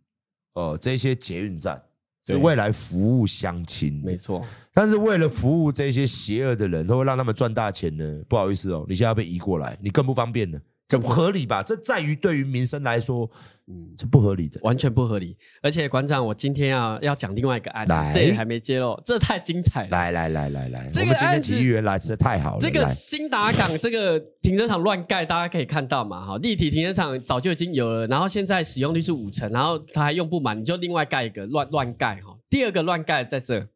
呃，这些捷运站是未来服务乡亲，没错。但是为了服务这些邪恶的人，都会让他们赚大钱呢。不好意思哦，你现在要被移过来，你更不方便了。这不合理吧？这在于对于民生来说，嗯，这不合理的，完全不合理。而且馆长，我今天要要讲另外一个案子，这也还没揭露，这太精彩了。来来来来来，这个我们今天体育员来实在太好了。这个新达港这个停车场乱盖，大家可以看到嘛，哈，立体停车场早就已经有了，然后现在使用率是五成，然后它还用不满，你就另外盖一个乱乱盖哈。第二个乱盖在这，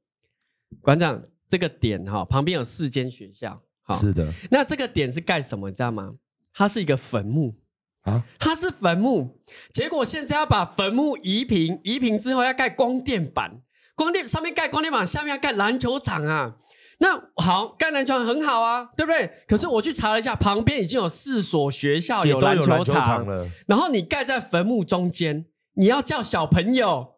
馆长这个点哈旁边有四间学校，是的。那这个点是盖什么？你知道吗？它是一个坟墓。啊，它是坟墓，结果现在要把坟墓移平，移平之后要盖光电板，光电上面盖光电板，下面要盖篮球场啊。那好，盖篮球场很好啊，对不对？可是我去查了一下，旁边已经有四所学校有篮球场了，然后你盖在坟墓中间，你要叫小朋友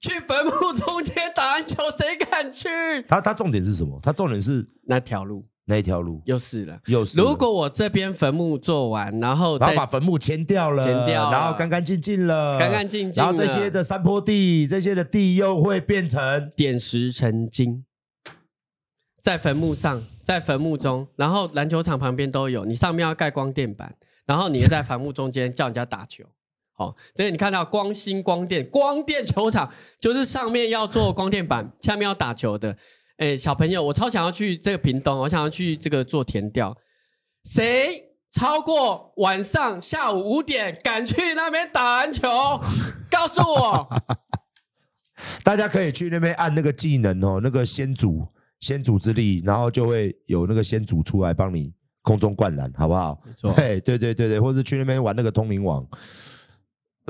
去坟墓中间打篮球，谁敢去？他他重点是什么？他重点是那条路。那一条路又是了，又是。如果我这边坟墓做完，然后然后把坟墓迁掉了，迁掉，然后干干净净了，干干净净。然后这些的山坡地，这些的地又会变成点石成金，在坟墓上，在坟墓中，然后篮球场旁边都有。你上面要盖光电板，然后你在坟墓中间叫人家打球。好，所以你看到光兴光电光电球场，就是上面要做光电板，下面要打球的。哎、欸，小朋友，我超想要去这个屏东，我想要去这个做田调。谁超过晚上下午五点敢去那边打篮球？告诉我！大家可以去那边按那个技能哦，那个先祖先祖之力，然后就会有那个先祖出来帮你空中灌篮，好不好？没错，对对对对对，或者去那边玩那个通灵王，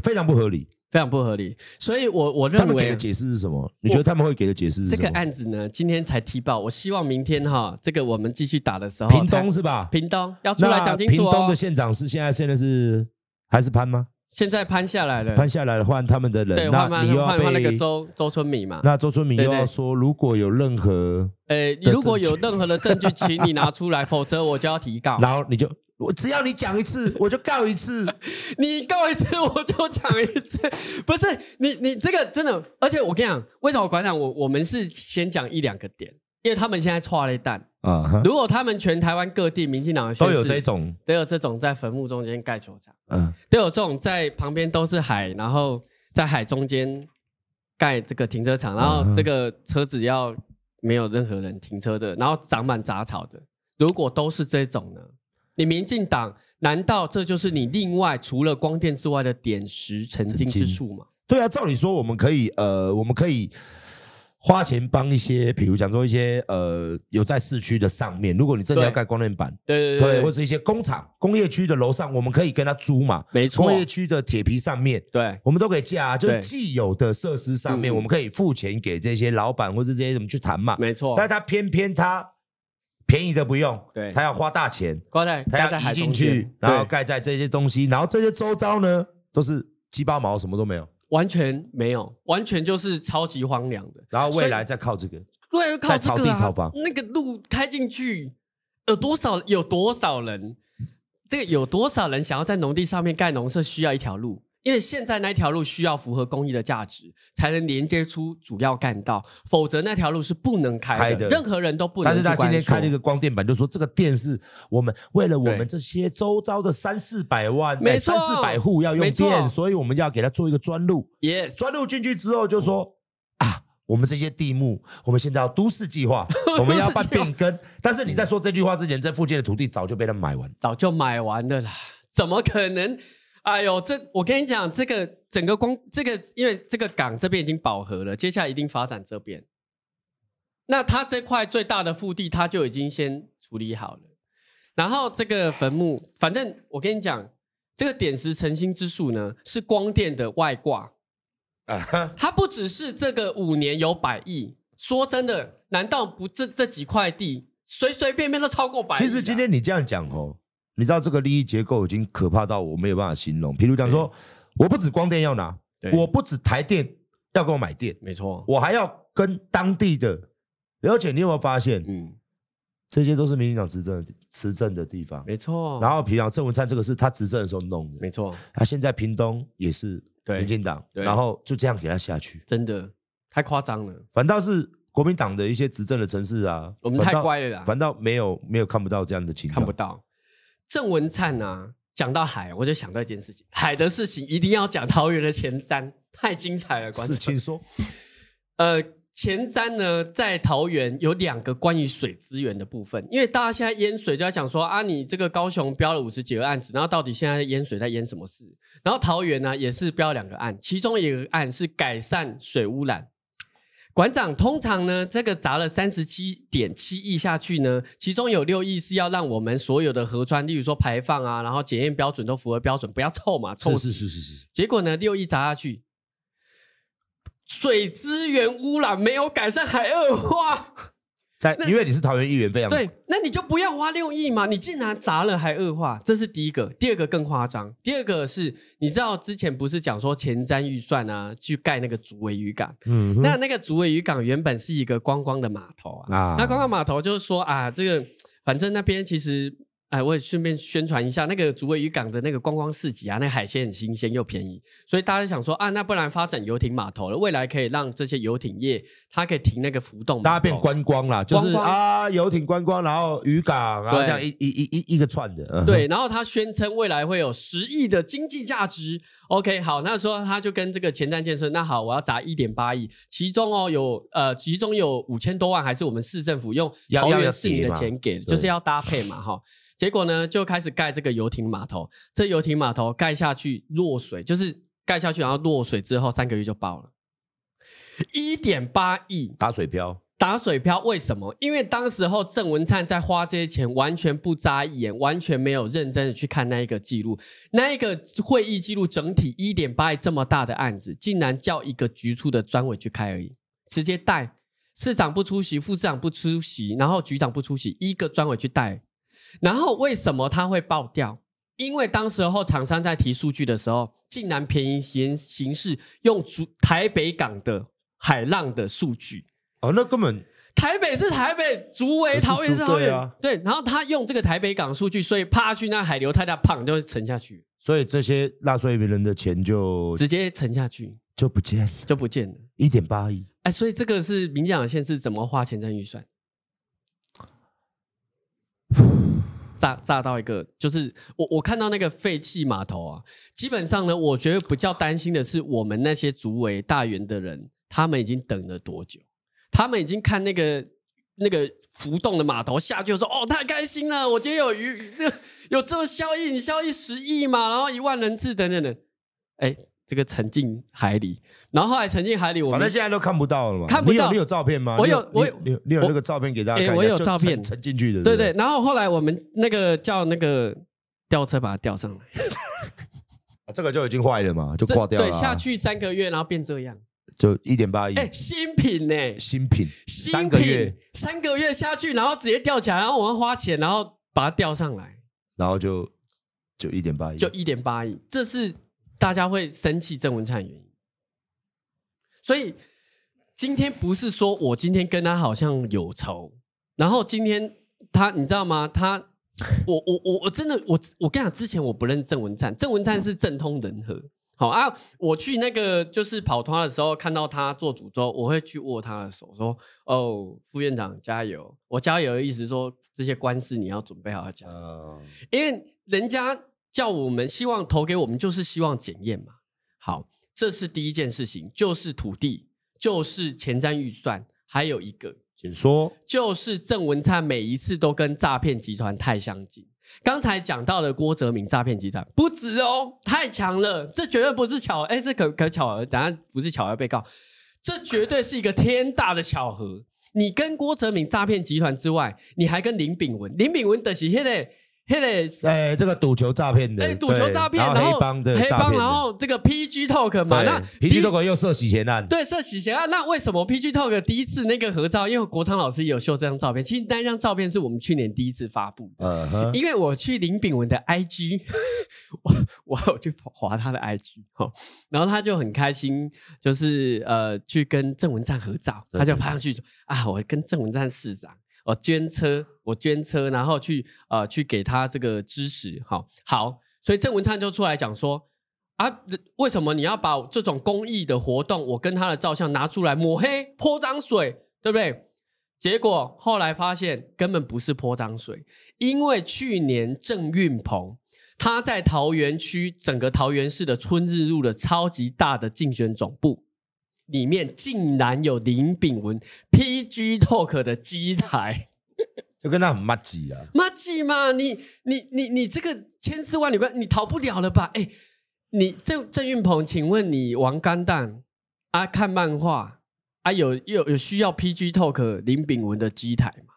非常不合理。非常不合理，所以我我认为他们给的解释是什么？你觉得他们会给的解释是什么？这个案子呢，今天才踢爆，我希望明天哈，这个我们继续打的时候，屏东是吧？屏东要出来讲清楚哦。屏东的县长是现在现在是还是潘吗？现在潘下来了，潘下来了，换他们的人。对，那换你又要换那个周周春米嘛？那周春米又要说，如果有任何，呃，你如果有任何的证据，请你拿出来，否则我就要提告。然后你就。我只要你讲一次，我就告一次；你告一次，我就讲一次。不是你，你这个真的，而且我跟你讲，为什么馆长我我们是先讲一两个点？因为他们现在错了一蛋啊。Uh huh. 如果他们全台湾各地民进党的都有这种，都有这种在坟墓中间盖球场，嗯、uh，huh. 都有这种在旁边都是海，然后在海中间盖这个停车场，然后这个车子要没有任何人停车的，然后长满杂草的。如果都是这种呢？你民进党难道这就是你另外除了光电之外的点石成金之处吗？对啊，照理说我们可以呃，我们可以花钱帮一些，比如讲说一些呃有在市区的上面，如果你真的要盖光电板，对对对，对，或者一些工厂、工业区的楼上，我们可以跟他租嘛，没错。工业区的铁皮上面，对，我们都可以架，就是既有的设施上面，我们可以付钱给这些老板或者这些什么去谈嘛，没错。但他偏偏他。便宜的不用，对，他要花大钱，他要移进去，然后盖在这些东西，然后这些周遭呢都是鸡巴毛，什么都没有，完全没有，完全就是超级荒凉的。然后未来再靠这个，未来靠这个草地炒房，那个路开进去有多少？有多少人？这个有多少人想要在农地上面盖农舍？需要一条路，因为现在那条路需要符合公益的价值，才能连接出主要干道，否则那条路是不能开的，开的任何人都不能。但是他今天开了一个光电板，就说这个电是我们为了我们这些周遭的三四百万、没错，三四百户要用电，所以我们要给他做一个专路。Yes，专路进去之后就说、嗯、啊，我们这些地目，我们现在要都市计划，我们要办变更。但是你在说这句话之前，这附近的土地早就被他买完，早就买完了啦，怎么可能？哎呦，这我跟你讲，这个整个光这个，因为这个港这边已经饱和了，接下来一定发展这边。那它这块最大的腹地，它就已经先处理好了。然后这个坟墓，反正我跟你讲，这个点石成金之术呢，是光电的外挂。它不只是这个五年有百亿，说真的，难道不这这几块地随随便便都超过百亿？其实今天你这样讲哦。你知道这个利益结构已经可怕到我没有办法形容。譬如讲说，我不止光电要拿，我不止台电要给我买电，没错，我还要跟当地的。而且你有没有发现，嗯，这些都是民进党执政执政的地方，没错。然后譬如讲郑文灿这个是他执政的时候弄的，没错。他现在屏东也是民进党，然后就这样给他下去，真的太夸张了。反倒是国民党的一些执政的城市啊，我们太乖了啦，反倒没有没有看不到这样的情况，看不到。郑文灿啊，讲到海，我就想到一件事情，海的事情一定要讲桃园的前瞻，太精彩了。是，请说。呃，前瞻呢，在桃园有两个关于水资源的部分，因为大家现在淹水就在讲说啊，你这个高雄标了五十几个案子，然后到底现在淹水在淹什么事？然后桃园呢，也是标两个案，其中一个案是改善水污染。馆长通常呢，这个砸了三十七点七亿下去呢，其中有六亿是要让我们所有的河川，例如说排放啊，然后检验标准都符合标准，不要臭嘛，臭。是是是是是。结果呢，六亿砸下去，水资源污染没有改善，还恶化。在，因为你是桃园议员，非常对，那你就不要花六亿嘛，你竟然砸了还恶化，这是第一个。第二个更夸张，第二个是，你知道之前不是讲说前瞻预算啊，去盖那个竹围渔港，嗯，那那个竹围渔港原本是一个观光的码头啊，啊那观光码头就是说啊，这个反正那边其实。哎，我也顺便宣传一下那个竹围渔港的那个观光市集啊，那个海鲜很新鲜又便宜，所以大家想说啊，那不然发展游艇码头了，未来可以让这些游艇业它可以停那个浮动，大家变观光啦，就是光啊游艇观光，然后渔港，然后这样一一一一一个串的，对，然后他宣称未来会有十亿的经济价值。OK，好，那说他就跟这个前瞻建设，那好，我要砸一点八亿，其中哦有呃，其中有五千多万还是我们市政府用桃园市民的钱给，就是要搭配嘛，哈。结果呢，就开始盖这个游艇码头。这游艇码头盖下去落水，就是盖下去，然后落水之后三个月就爆了，一点八亿打水漂，打水漂。为什么？因为当时候郑文灿在花这些钱，完全不眨眼，完全没有认真的去看那一个记录，那一个会议记录，整体一点八亿这么大的案子，竟然叫一个局处的专委去开而已，直接带市长不出席，副市长不出席，然后局长不出席，一个专委去带。然后为什么它会爆掉？因为当时候厂商在提数据的时候，竟然便宜形形式用竹台北港的海浪的数据哦，那根本台北是台北，竹围桃园是桃园啊，对。然后他用这个台北港数据，所以趴去那海流太大，胖就会沉下去。所以这些纳税人的钱就直接沉下去，就不见了，就不见了，一点八亿。哎，所以这个是民进党县是怎么花钱在预算？炸炸到一个，就是我我看到那个废弃码头啊，基本上呢，我觉得比较担心的是我们那些竹围大园的人，他们已经等了多久？他们已经看那个那个浮动的码头下去，说哦，太开心了，我今天有鱼，这 有这么效益，你效益十亿嘛，然后一万人次等等等，哎。这个沉进海里，然后后来沉进海里，反正现在都看不到了嘛。看不到，你有照片吗？我有，我有，你有你有那个照片给大家看。我有照片，沉进去的。对对。然后后来我们那个叫那个吊车把它吊上来。这个就已经坏了嘛，就挂掉了。对，下去三个月，然后变这样，就一点八亿。哎，新品呢？新品，三个月，三个月下去，然后直接吊起来，然后我们花钱，然后把它吊上来，然后就就一点八亿，就一点八亿，这是。大家会生气郑文灿原因，所以今天不是说我今天跟他好像有仇，然后今天他你知道吗？他 我我我我真的我我跟你讲，之前我不认郑文灿，郑文灿是政通人和，好啊，我去那个就是跑团的时候，看到他做主周，我会去握他的手，说：“哦，副院长加油！”我加油的意思说，这些官司你要准备好要讲，嗯、因为人家叫我们希望投给我们，就是希望检验嘛。好，这是第一件事情，就是土地，就是前瞻预算，还有一个，请说，就是郑文灿每一次都跟诈骗集团太相近。刚才讲到的郭哲明诈骗集团不止哦，太强了，这绝对不是巧，哎，这可可巧合，等下不是巧合被告，这绝对是一个天大的巧合。你跟郭哲明诈骗集团之外，你还跟林炳文，林炳文的是现在。嘿嘞，哎，这个赌球诈骗的，哎，赌球诈骗，然后黑帮的黑帮，然后这个 PG Talk 嘛，那 PG Talk 又涉洗钱案，对，涉洗钱案。那为什么 PG Talk 第一次那个合照？因为国昌老师也有秀这张照片，其实那张照片是我们去年第一次发布的。嗯哼，因为我去林炳文的 IG，我 我有去划他的 IG 哈，然后他就很开心，就是呃去跟郑文灿合照，他就拍上去说啊，我跟郑文灿市长。我捐车，我捐车，然后去呃去给他这个支持，好，好，所以郑文灿就出来讲说啊，为什么你要把这种公益的活动，我跟他的照相拿出来抹黑泼脏水，对不对？结果后来发现根本不是泼脏水，因为去年郑运鹏他在桃园区整个桃园市的春日入了超级大的竞选总部。里面竟然有林炳文 PG Talk 的机台，就跟他很麻吉啊，麻吉嘛，你你你你这个千丝万缕你逃不了了吧？哎，你郑郑运鹏，请问你玩肝蛋啊？看漫画啊？有有有需要 PG Talk 林炳文的机台吗？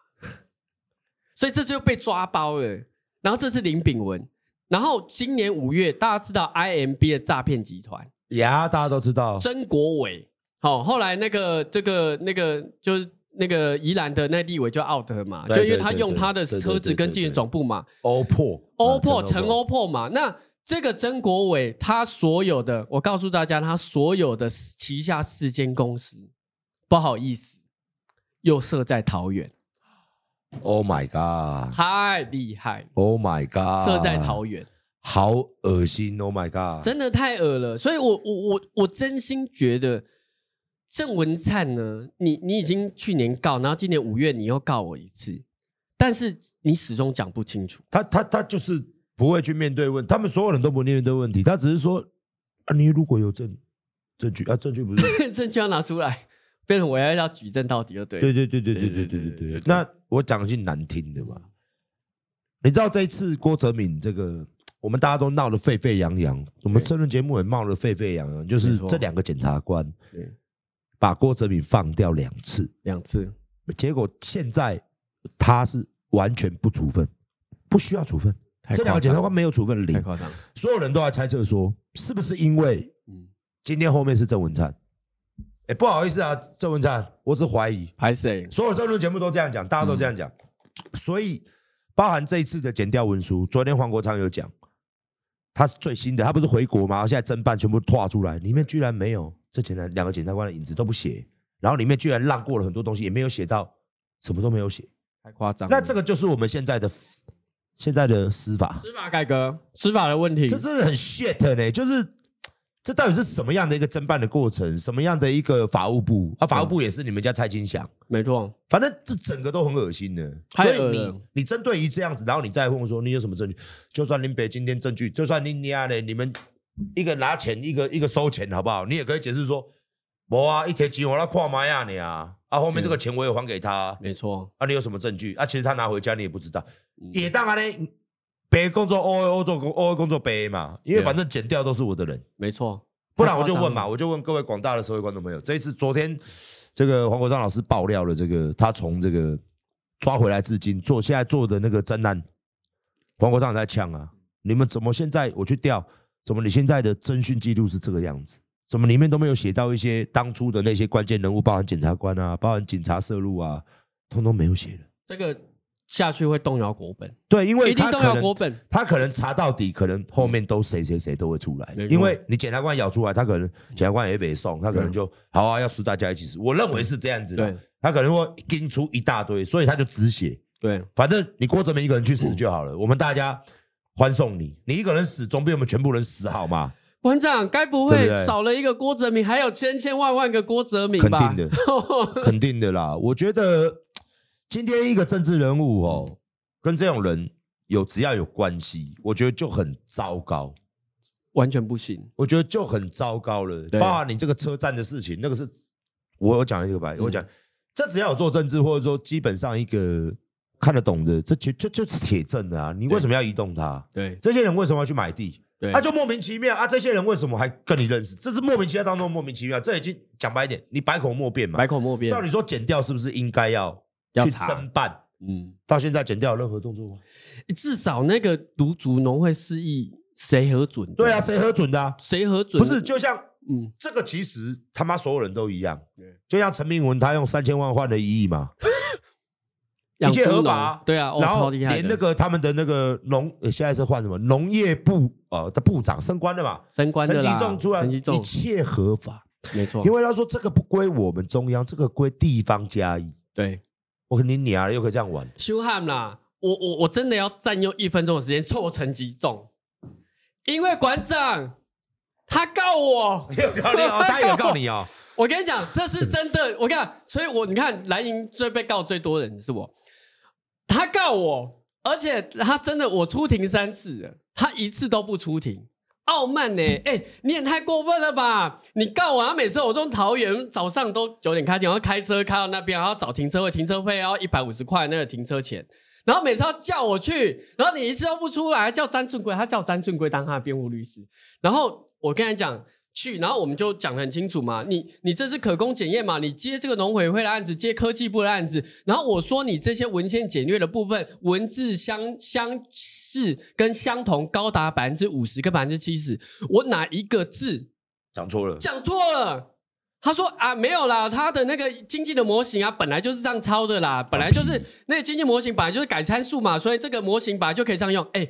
所以这就被抓包了。然后这是林炳文，然后今年五月，大家知道 IMB 的诈骗集团呀，大家都知道曾国伟。好，后来那个这个那个就是那个宜兰的那立委就 out 了嘛，就因为他用他的车子跟竞选总部嘛，欧破欧破陈欧破嘛，那这个曾国伟他所有的，我告诉大家，他所有的旗下四间公司，不好意思，又设在桃园。Oh my god！太厉害！Oh my god！设在桃园，好恶心！Oh my god！真的太恶了，所以我我我我真心觉得。郑文灿呢？你你已经去年告，然后今年五月你又告我一次，但是你始终讲不清楚。他他他就是不会去面对问，他们所有人都不面对问题，他只是说啊，你如果有证证据啊，证据不是 证据要拿出来，变成我要要举证到底就对。对对对对对对对对对，对，那我讲句难听的嘛，你知道这一次郭哲敏这个，我们大家都闹得沸沸扬扬，我们政论节目也闹得沸沸扬扬，就是这两个检察官。把郭哲敏放掉两次，两次，结果现在他是完全不处分，不需要处分。这两个检察官没有处分的理由，太夸张。所有人都在猜测说，是不是因为今天后面是郑文灿？哎，不好意思啊，郑文灿，我只怀疑。还是谁？所有政论节目都这样讲，大家都这样讲。所以，包含这一次的检调文书，昨天黄国昌有讲，他是最新的，他不是回国吗？现在侦办全部拖出来，里面居然没有。这检察两个检察官的影子都不写，然后里面居然让过了很多东西，也没有写到，什么都没有写，太夸张。那这个就是我们现在的现在的司法，司法改革，司法的问题，这真的很 shit 呢。就是这到底是什么样的一个侦办的过程？什么样的一个法务部？啊，法务部也是你们家蔡金祥，没错。反正这整个都很恶心的。所以你你针对于这样子，然后你再问我说你有什么证据？就算林北今天证据，就算你你啊嘞，你们。一个拿钱，一个一个收钱，好不好？你也可以解释说，我啊，一贴钱我来跨买呀，你啊，啊，后面这个钱我也还给他，没错。啊，你有什么证据？啊，其实他拿回家你也不知道，嗯、也当然呢，别工作 O A O 做 O A 工作白嘛，因为反正减掉都是我的人，没错。不然我就问嘛，我就问各位广大的社会观众朋友，这一次昨天这个黄国昌老师爆料了这个，他从这个抓回来至今做现在做的那个侦案，黄国昌在呛啊，你们怎么现在我去调？怎么？你现在的侦讯记录是这个样子？怎么里面都没有写到一些当初的那些关键人物，包含检察官啊，包含警察涉入啊，通通没有写的。这个下去会动摇国本。对，因为一定动摇国本。他可能查到底，可能后面都谁谁谁都会出来。因为你检察官咬出来，他可能检察官也被送，他可能就好啊，要死大家一起死。我认为是这样子的。他可能会盯出一大堆，所以他就只写。对，反正你郭哲明一个人去死就好了。我们大家。欢送你，你一个人死总比我们全部人死好吗？馆长，该不会少了一个郭哲明，还有千千万万个郭哲明吧？肯定的，肯定的啦。我觉得今天一个政治人物哦，跟这种人有只要有关系，我觉得就很糟糕，完全不行。我觉得就很糟糕了。包括你这个车站的事情，那个是我有讲一个吧，我讲，这只要有做政治，或者说基本上一个看得懂的，这就就就是铁证啊。你为什么要移动它？对，这些人为什么要去买地？他、啊、就莫名其妙啊！这些人为什么还跟你认识？这是莫名其妙当中莫名其妙。这已经讲白一点，你百口莫辩嘛。百口莫辩。照理说，剪掉是不是应该要去侦办？嗯，到现在剪掉有任何动作吗？至少那个独竹农会示意谁核准？对啊，谁核准的、啊？谁核准？不是，就像嗯，这个其实他妈所有人都一样。就像陈明文他用三千万换了一亿嘛。一切合法，对啊，然后连那个他们的那个农，现在是换什么农业部呃的部长升官了嘛？升官了，陈吉仲出来，一切合法，没错。因为他说这个不归我们中央，这个归地方嘉义。对，我跟你啊又可以这样玩，修汉啦！我我我真的要占用一分钟的时间凑陈吉仲，因为馆长他告我，有告你哦，他有告你哦。我跟你讲，这是真的。我跟你讲，所以我你看蓝营最被告最多的人是我。他告我，而且他真的我出庭三次了，他一次都不出庭，傲慢呢？哎、欸，你也太过分了吧！你告我，他每次我从桃园早上都九点开庭，然后开车开到那边，然后找停车位，停车费要一百五十块那个停车钱，然后每次要叫我去，然后你一次都不出来，叫詹顺贵，他叫詹顺贵当他的辩护律师，然后我跟你讲。去，然后我们就讲得很清楚嘛，你你这是可供检验嘛？你接这个农委会的案子，接科技部的案子，然后我说你这些文献简略的部分，文字相相似跟相同高达百分之五十跟百分之七十，我哪一个字讲错了？讲错了。他说啊，没有啦，他的那个经济的模型啊，本来就是这样抄的啦，本来就是那个经济模型本来就是改参数嘛，所以这个模型本来就可以这样用。哎，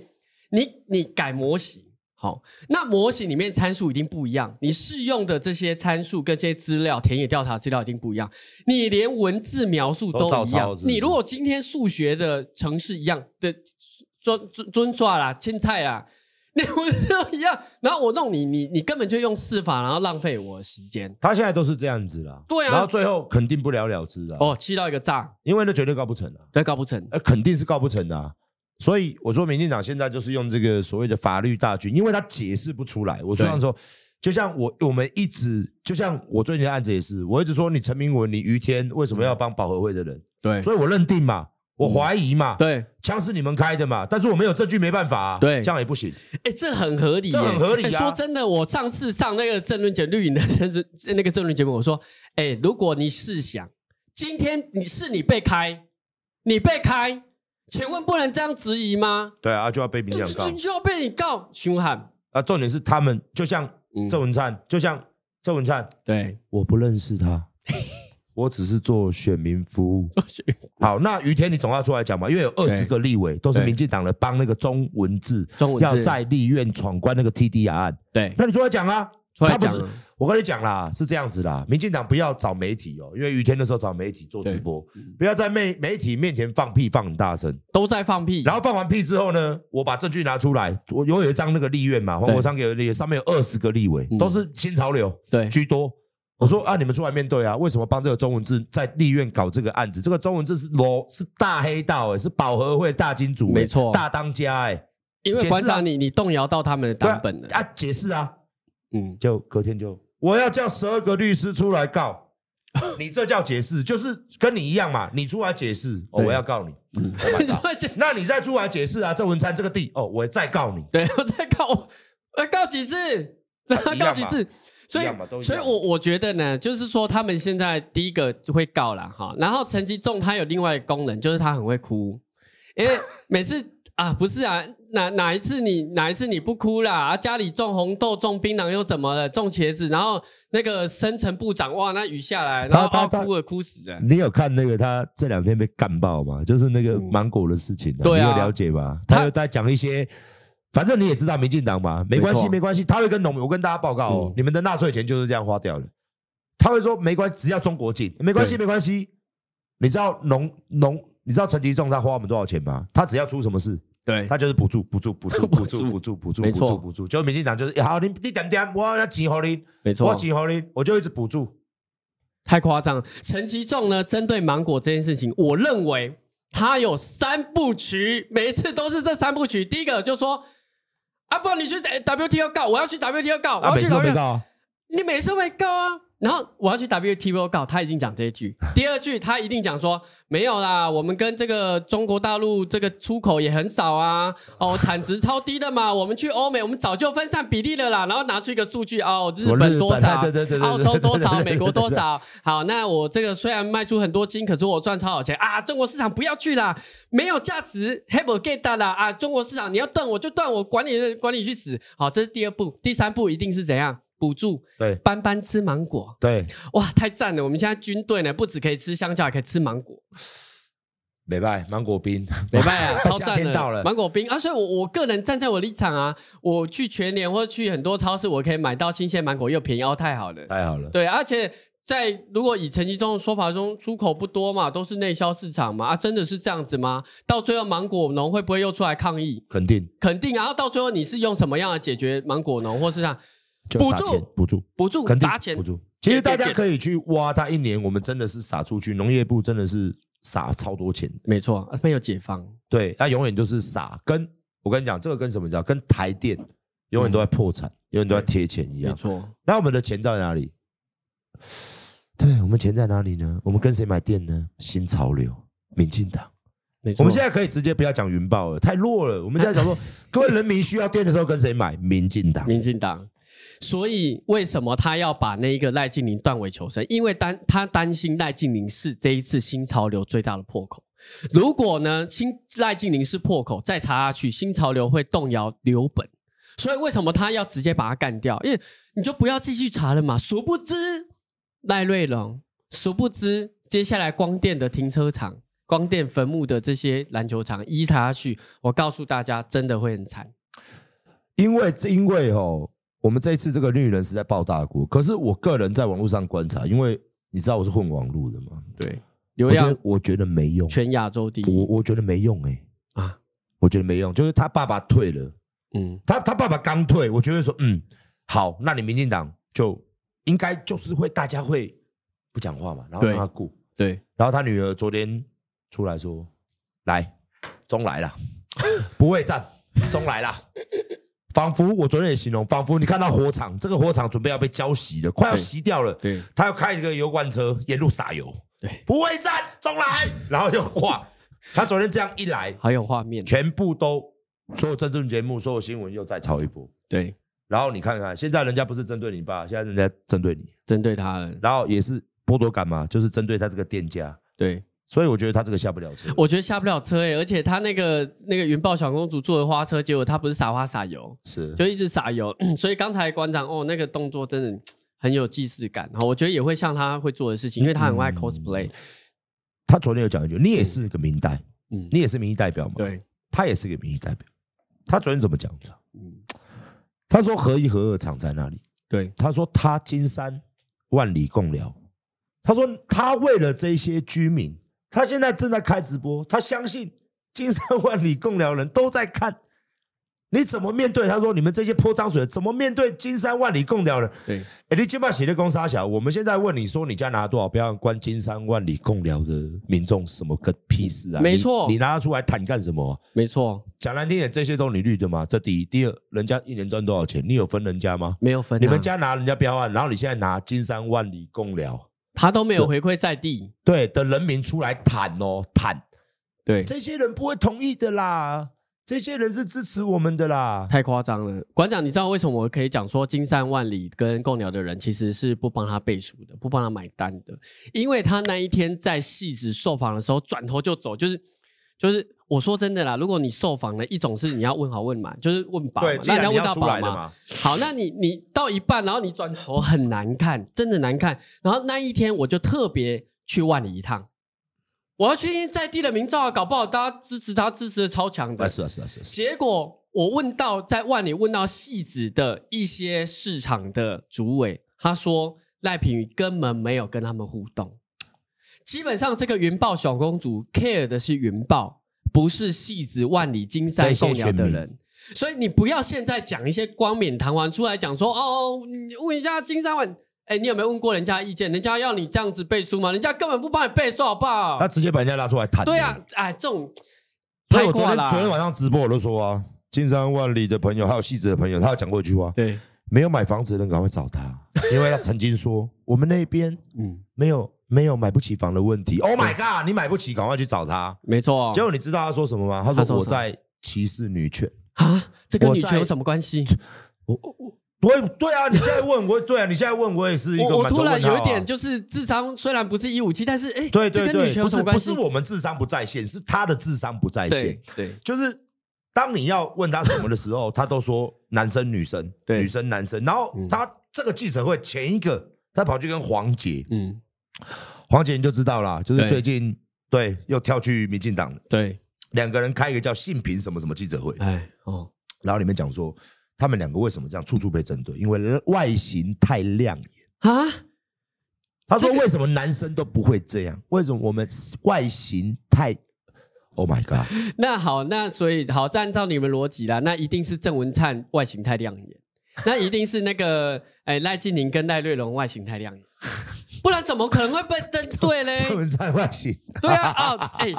你你改模型。好，那模型里面参数已经不一样，你适用的这些参数跟这些资料、田野调查资料已经不一样，你连文字描述都一样。是是你如果今天数学的程式一样的尊尊尊刷啦、青菜啦，你文字都一样，然后我弄你，你你根本就用试法，然后浪费我的时间。他现在都是这样子啦，对啊，然后最后肯定不了了之啊。哦，气到一个炸，因为那绝对告不成啊，对，告不成，呃，肯定是告不成的啊。所以我说，民进党现在就是用这个所谓的法律大军，因为他解释不出来。我这样说，就像我我们一直，就像我最近的案子也是，我一直说你陈明文、你于天为什么要帮保和会的人？对，所以我认定嘛，我怀疑嘛，对，枪是你们开的嘛，但是我没有证据，没办法啊，对，这样也不行。哎，这很合理，这很合理啊。说真的，我上次上那个政论节绿营的政治那个政论节目，我说，哎，如果你试想，今天你是你被开，你被开。请问不能这样质疑吗？对啊，就要被民进党告，就要被你告，凶悍啊！重点是他们就像郑文灿，就像郑文灿，对，我不认识他，我只是做选民服务。好，那于天你总要出来讲嘛，因为有二十个立委都是民进党的，帮那个钟文字要在立院闯关那个 TDR 案，对，那你出来讲啊。他不是，我跟你讲啦，是这样子啦。民进党不要找媒体哦，因为雨天的时候找媒体做直播，不要在媒媒体面前放屁放很大声，都在放屁。然后放完屁之后呢，我把证据拿出来，我有有一张那个立院嘛，黄国昌给的立，上面有二十个立委，都是新潮流对居多。我说啊，你们出来面对啊，为什么帮这个中文字在立院搞这个案子？这个中文字是罗是大黑道哎，是保和会大金主，没错，大当家哎。因为馆长你你动摇到他们的党本了啊，解释啊。嗯，就隔天就我要叫十二个律师出来告 你，这叫解释，就是跟你一样嘛。你出来解释，哦，我要告你。嗯，那你再出来解释啊，郑文灿这个地，哦，我再告你。对，我再告，我告几次？再告几次？所以，所以我我觉得呢，就是说他们现在第一个就会告了哈。然后陈吉仲他有另外一个功能，就是他很会哭，因为每次啊，不是啊。哪哪一次你哪一次你不哭啦？啊，家里种红豆种槟榔又怎么了？种茄子，然后那个生陈部长哇，那雨下来，然后他哭了哭死了。你有看那个他这两天被干爆吗？就是那个芒果的事情，啊，对、嗯、你有了解吗？他又在讲一些，反正你也知道民进党嘛，没关系没关系，他会跟农民，我跟大家报告哦，嗯、你们的纳税钱就是这样花掉的。他会说没关系，只要中国进，没关系没关系。你知道农农，你知道陈吉仲他花我们多少钱吗？他只要出什么事？对，他就是补助，补助，补助，补助，补助，补助，补助，补助，就民进党就是好，你你点点，我要集合你，没错，我集合你，我就一直补助。太夸张了，陈其仲呢？针对芒果这件事情，我认为他有三部曲，每一次都是这三部曲。第一个就说，阿，不，你去 WTO 告，我要去 WTO 告，我要去告，你每次没告啊？然后我要去 WTO 告，他一定讲这一句。第二句他一定讲说没有啦，我们跟这个中国大陆这个出口也很少啊，哦，产值超低的嘛。我们去欧美，我们早就分散比例了啦。然后拿出一个数据哦，日本多少，澳洲多少，美国多少。好，那我这个虽然卖出很多金，可是我赚超好钱啊。中国市场不要去啦，没有价值，have get 啦啊。中国市场你要断我就断，我管你管你去死。好，这是第二步，第三步一定是怎样？补助对，班班吃芒果对，哇，太赞了！我们现在军队呢，不止可以吃香蕉，还可以吃芒果。没拜芒果冰，没拜啊，超赞的！芒果冰啊，所以我我个人站在我立场啊，我去全年或者去很多超市，我可以买到新鲜芒果又便宜，哦，太好了，太好了。对，而且在如果以陈其中的说法中，出口不多嘛，都是内销市场嘛，啊，真的是这样子吗？到最后芒果农会不会又出来抗议？肯定，肯定。然后到最后你是用什么样的解决芒果农，或是这样？补助，补助，补助，砸钱，补助。其实大家可以去挖，他一年我们真的是撒出去，农业部真的是撒超多钱。没错，没有解放。对，他永远就是撒。跟我跟你讲，这个跟什么叫？跟台电永远都在破产，永远都在贴钱一样。没错。那我们的钱在哪里？对，我们钱在哪里呢？我们跟谁买电呢？新潮流，民进党。我们现在可以直接不要讲云豹了，太弱了。我们现在讲说，各位人民需要电的时候跟谁买？民进党。民进党。所以，为什么他要把那一个赖静玲断尾求生？因为担他担心赖静玲是这一次新潮流最大的破口。如果呢，新赖静玲是破口，再查下去，新潮流会动摇留本。所以，为什么他要直接把他干掉？因为你就不要继续查了嘛。殊不知赖瑞隆，殊不知接下来光电的停车场、光电坟墓的这些篮球场，一查下去，我告诉大家，真的会很惨。因为，因为哦。我们这一次这个绿人是在爆大锅，可是我个人在网络上观察，因为你知道我是混网络的嘛，对，流量我觉得没用，全亚洲第一，我我觉得没用哎、欸，啊，我觉得没用，就是他爸爸退了，嗯，他他爸爸刚退，我觉得说，嗯，好，那你民进党就应该就是会大家会不讲话嘛，然后让他顾，对，然后他女儿昨天出来说，来，中来了，不会战，中来了。仿佛我昨天也形容，仿佛你看到火场，这个火场准备要被浇熄了，快要熄掉了。对，他要开一个油罐车沿路撒油。对，不会战，重来，然后就哇，他昨天这样一来，还有画面，全部都所有政治节目、所有新闻又再炒一波。对，然后你看看，现在人家不是针对你爸，现在人家针对你，针对他了，然后也是剥夺感嘛，就是针对他这个店家。对。所以我觉得他这个下不了车，我觉得下不了车诶，而且他那个那个云豹小公主坐的花车，结果他不是撒花撒油，是就一直撒油。所以刚才馆长哦，那个动作真的很有既视感。我觉得也会像他会做的事情，因为他很爱 cosplay。嗯、他昨天有讲一句，你也是个民代，嗯，你也是民意代表嘛，对，他也是个民意代表。他昨天怎么讲的？嗯，他说合一核二厂在那里，对，他说他金山万里共寮，他说他为了这些居民。他现在正在开直播，他相信金山万里共聊人都在看，你怎么面对？他说：“你们这些泼脏水，怎么面对金山万里共聊人？”对，哎，你今把写的公杀小，我们现在问你说，你家拿多少标案关金山万里共聊的民众什么个屁事啊？没错，你拿它出来谈干什么、啊？没错，讲难听点，这些都你绿的吗？这第一，第二，人家一年赚多少钱？你有分人家吗？没有分、啊，你们家拿人家标案，然后你现在拿金山万里共寮。他都没有回馈在地，对的人民出来谈哦谈，对。这些人不会同意的啦，这些人是支持我们的啦，太夸张了。馆长，你知道为什么我可以讲说金山万里跟购鸟的人其实是不帮他背书的，不帮他买单的？因为他那一天在戏子受访的时候转头就走，就是就是。我说真的啦，如果你受访了，一种是你要问好问满，就是问饱，对，那你要问到饱嘛，嘛。好，那你你到一半，然后你转头很难看，真的难看。然后那一天我就特别去万里一趟，我要去在地的民众啊，搞不好大家支持他，支持的超强的。是啊是啊是啊。结果我问到在万里问到戏子的一些市场的主委，他说赖品妤根本没有跟他们互动，基本上这个云豹小公主 care 的是云豹。不是戏子万里金山贡寮的人。所以你不要现在讲一些冠冕堂皇出来讲说哦，你问一下金山万，哎，你有没有问过人家意见？人家要你这样子背书吗？人家根本不帮你背书，好不好？他直接把人家拉出来谈。对啊，哎，这种所以我昨天昨天晚上直播我都说啊，金山万里的朋友还有戏子的朋友，他有讲过一句话，对，没有买房子的人赶快找他，因为他曾经说 我们那边嗯没有没有买不起房的问题。Oh my god，你买不起，赶快去找他。没错。结果你知道他说什么吗？他说我在歧视女权。啊，这跟女权有什么关系？我我我，对对啊！你现在问我，对啊，你现在问我也是一个。我突然有一点，就是智商虽然不是一五七，但是哎，对对对，不是不是我们智商不在线，是他的智商不在线。对，就是当你要问他什么的时候，他都说男生女生，女生男生。然后他这个记者会前一个，他跑去跟黄杰，嗯，黄姐你就知道了，就是最近对又跳去民进党，对。两个人开一个叫“性平什么什么”记者会，哎哦，然后里面讲说他们两个为什么这样处处被针对，因为外形太亮眼啊。他说：“为什么男生都不会这样？为什么我们外形太？”Oh my god！那好，那所以好，按照你们逻辑啦，那一定是郑文灿外形太亮眼，那一定是那个哎赖静宁跟赖瑞龙外形太亮眼。不然怎么可能会被针对嘞？郑文灿外形，对啊，啊、哦，哎，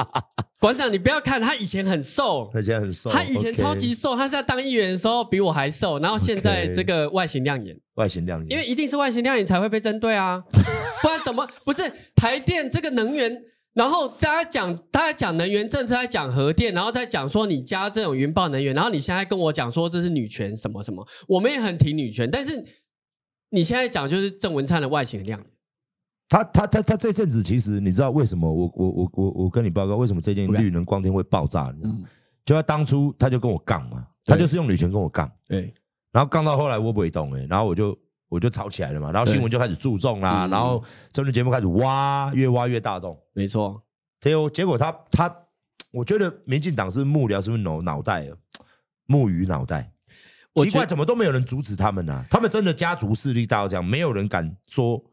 馆长，你不要看他以前很瘦，他以前很瘦，他以前超级瘦，他在当议员的时候比我还瘦，然后现在这个外形亮眼，外形亮眼，因为一定是外形亮眼才会被针对啊，不然怎么不是台电这个能源？然后大家讲，大家讲能源政策，在讲核电，然后再讲说你加这种云豹能源，然后你现在跟我讲说这是女权什么什么，我们也很挺女权，但是你现在讲就是郑文灿的外形很亮眼。他他他他这阵子其实你知道为什么我我我我我跟你报告为什么这件绿能光电会爆炸？你知道吗？就他当初他就跟我杠嘛，他就是用女权跟我杠，对，然后杠到后来我不会动哎，然后我就我就吵起来了嘛，然后新闻就开始注重啦，然后综艺节目开始挖，越挖越大洞，没错。结果结果他他，我觉得民进党是幕僚是不是脑脑袋啊？木鱼脑袋，奇怪怎么都没有人阻止他们呢？他们真的家族势力大到这样，没有人敢说。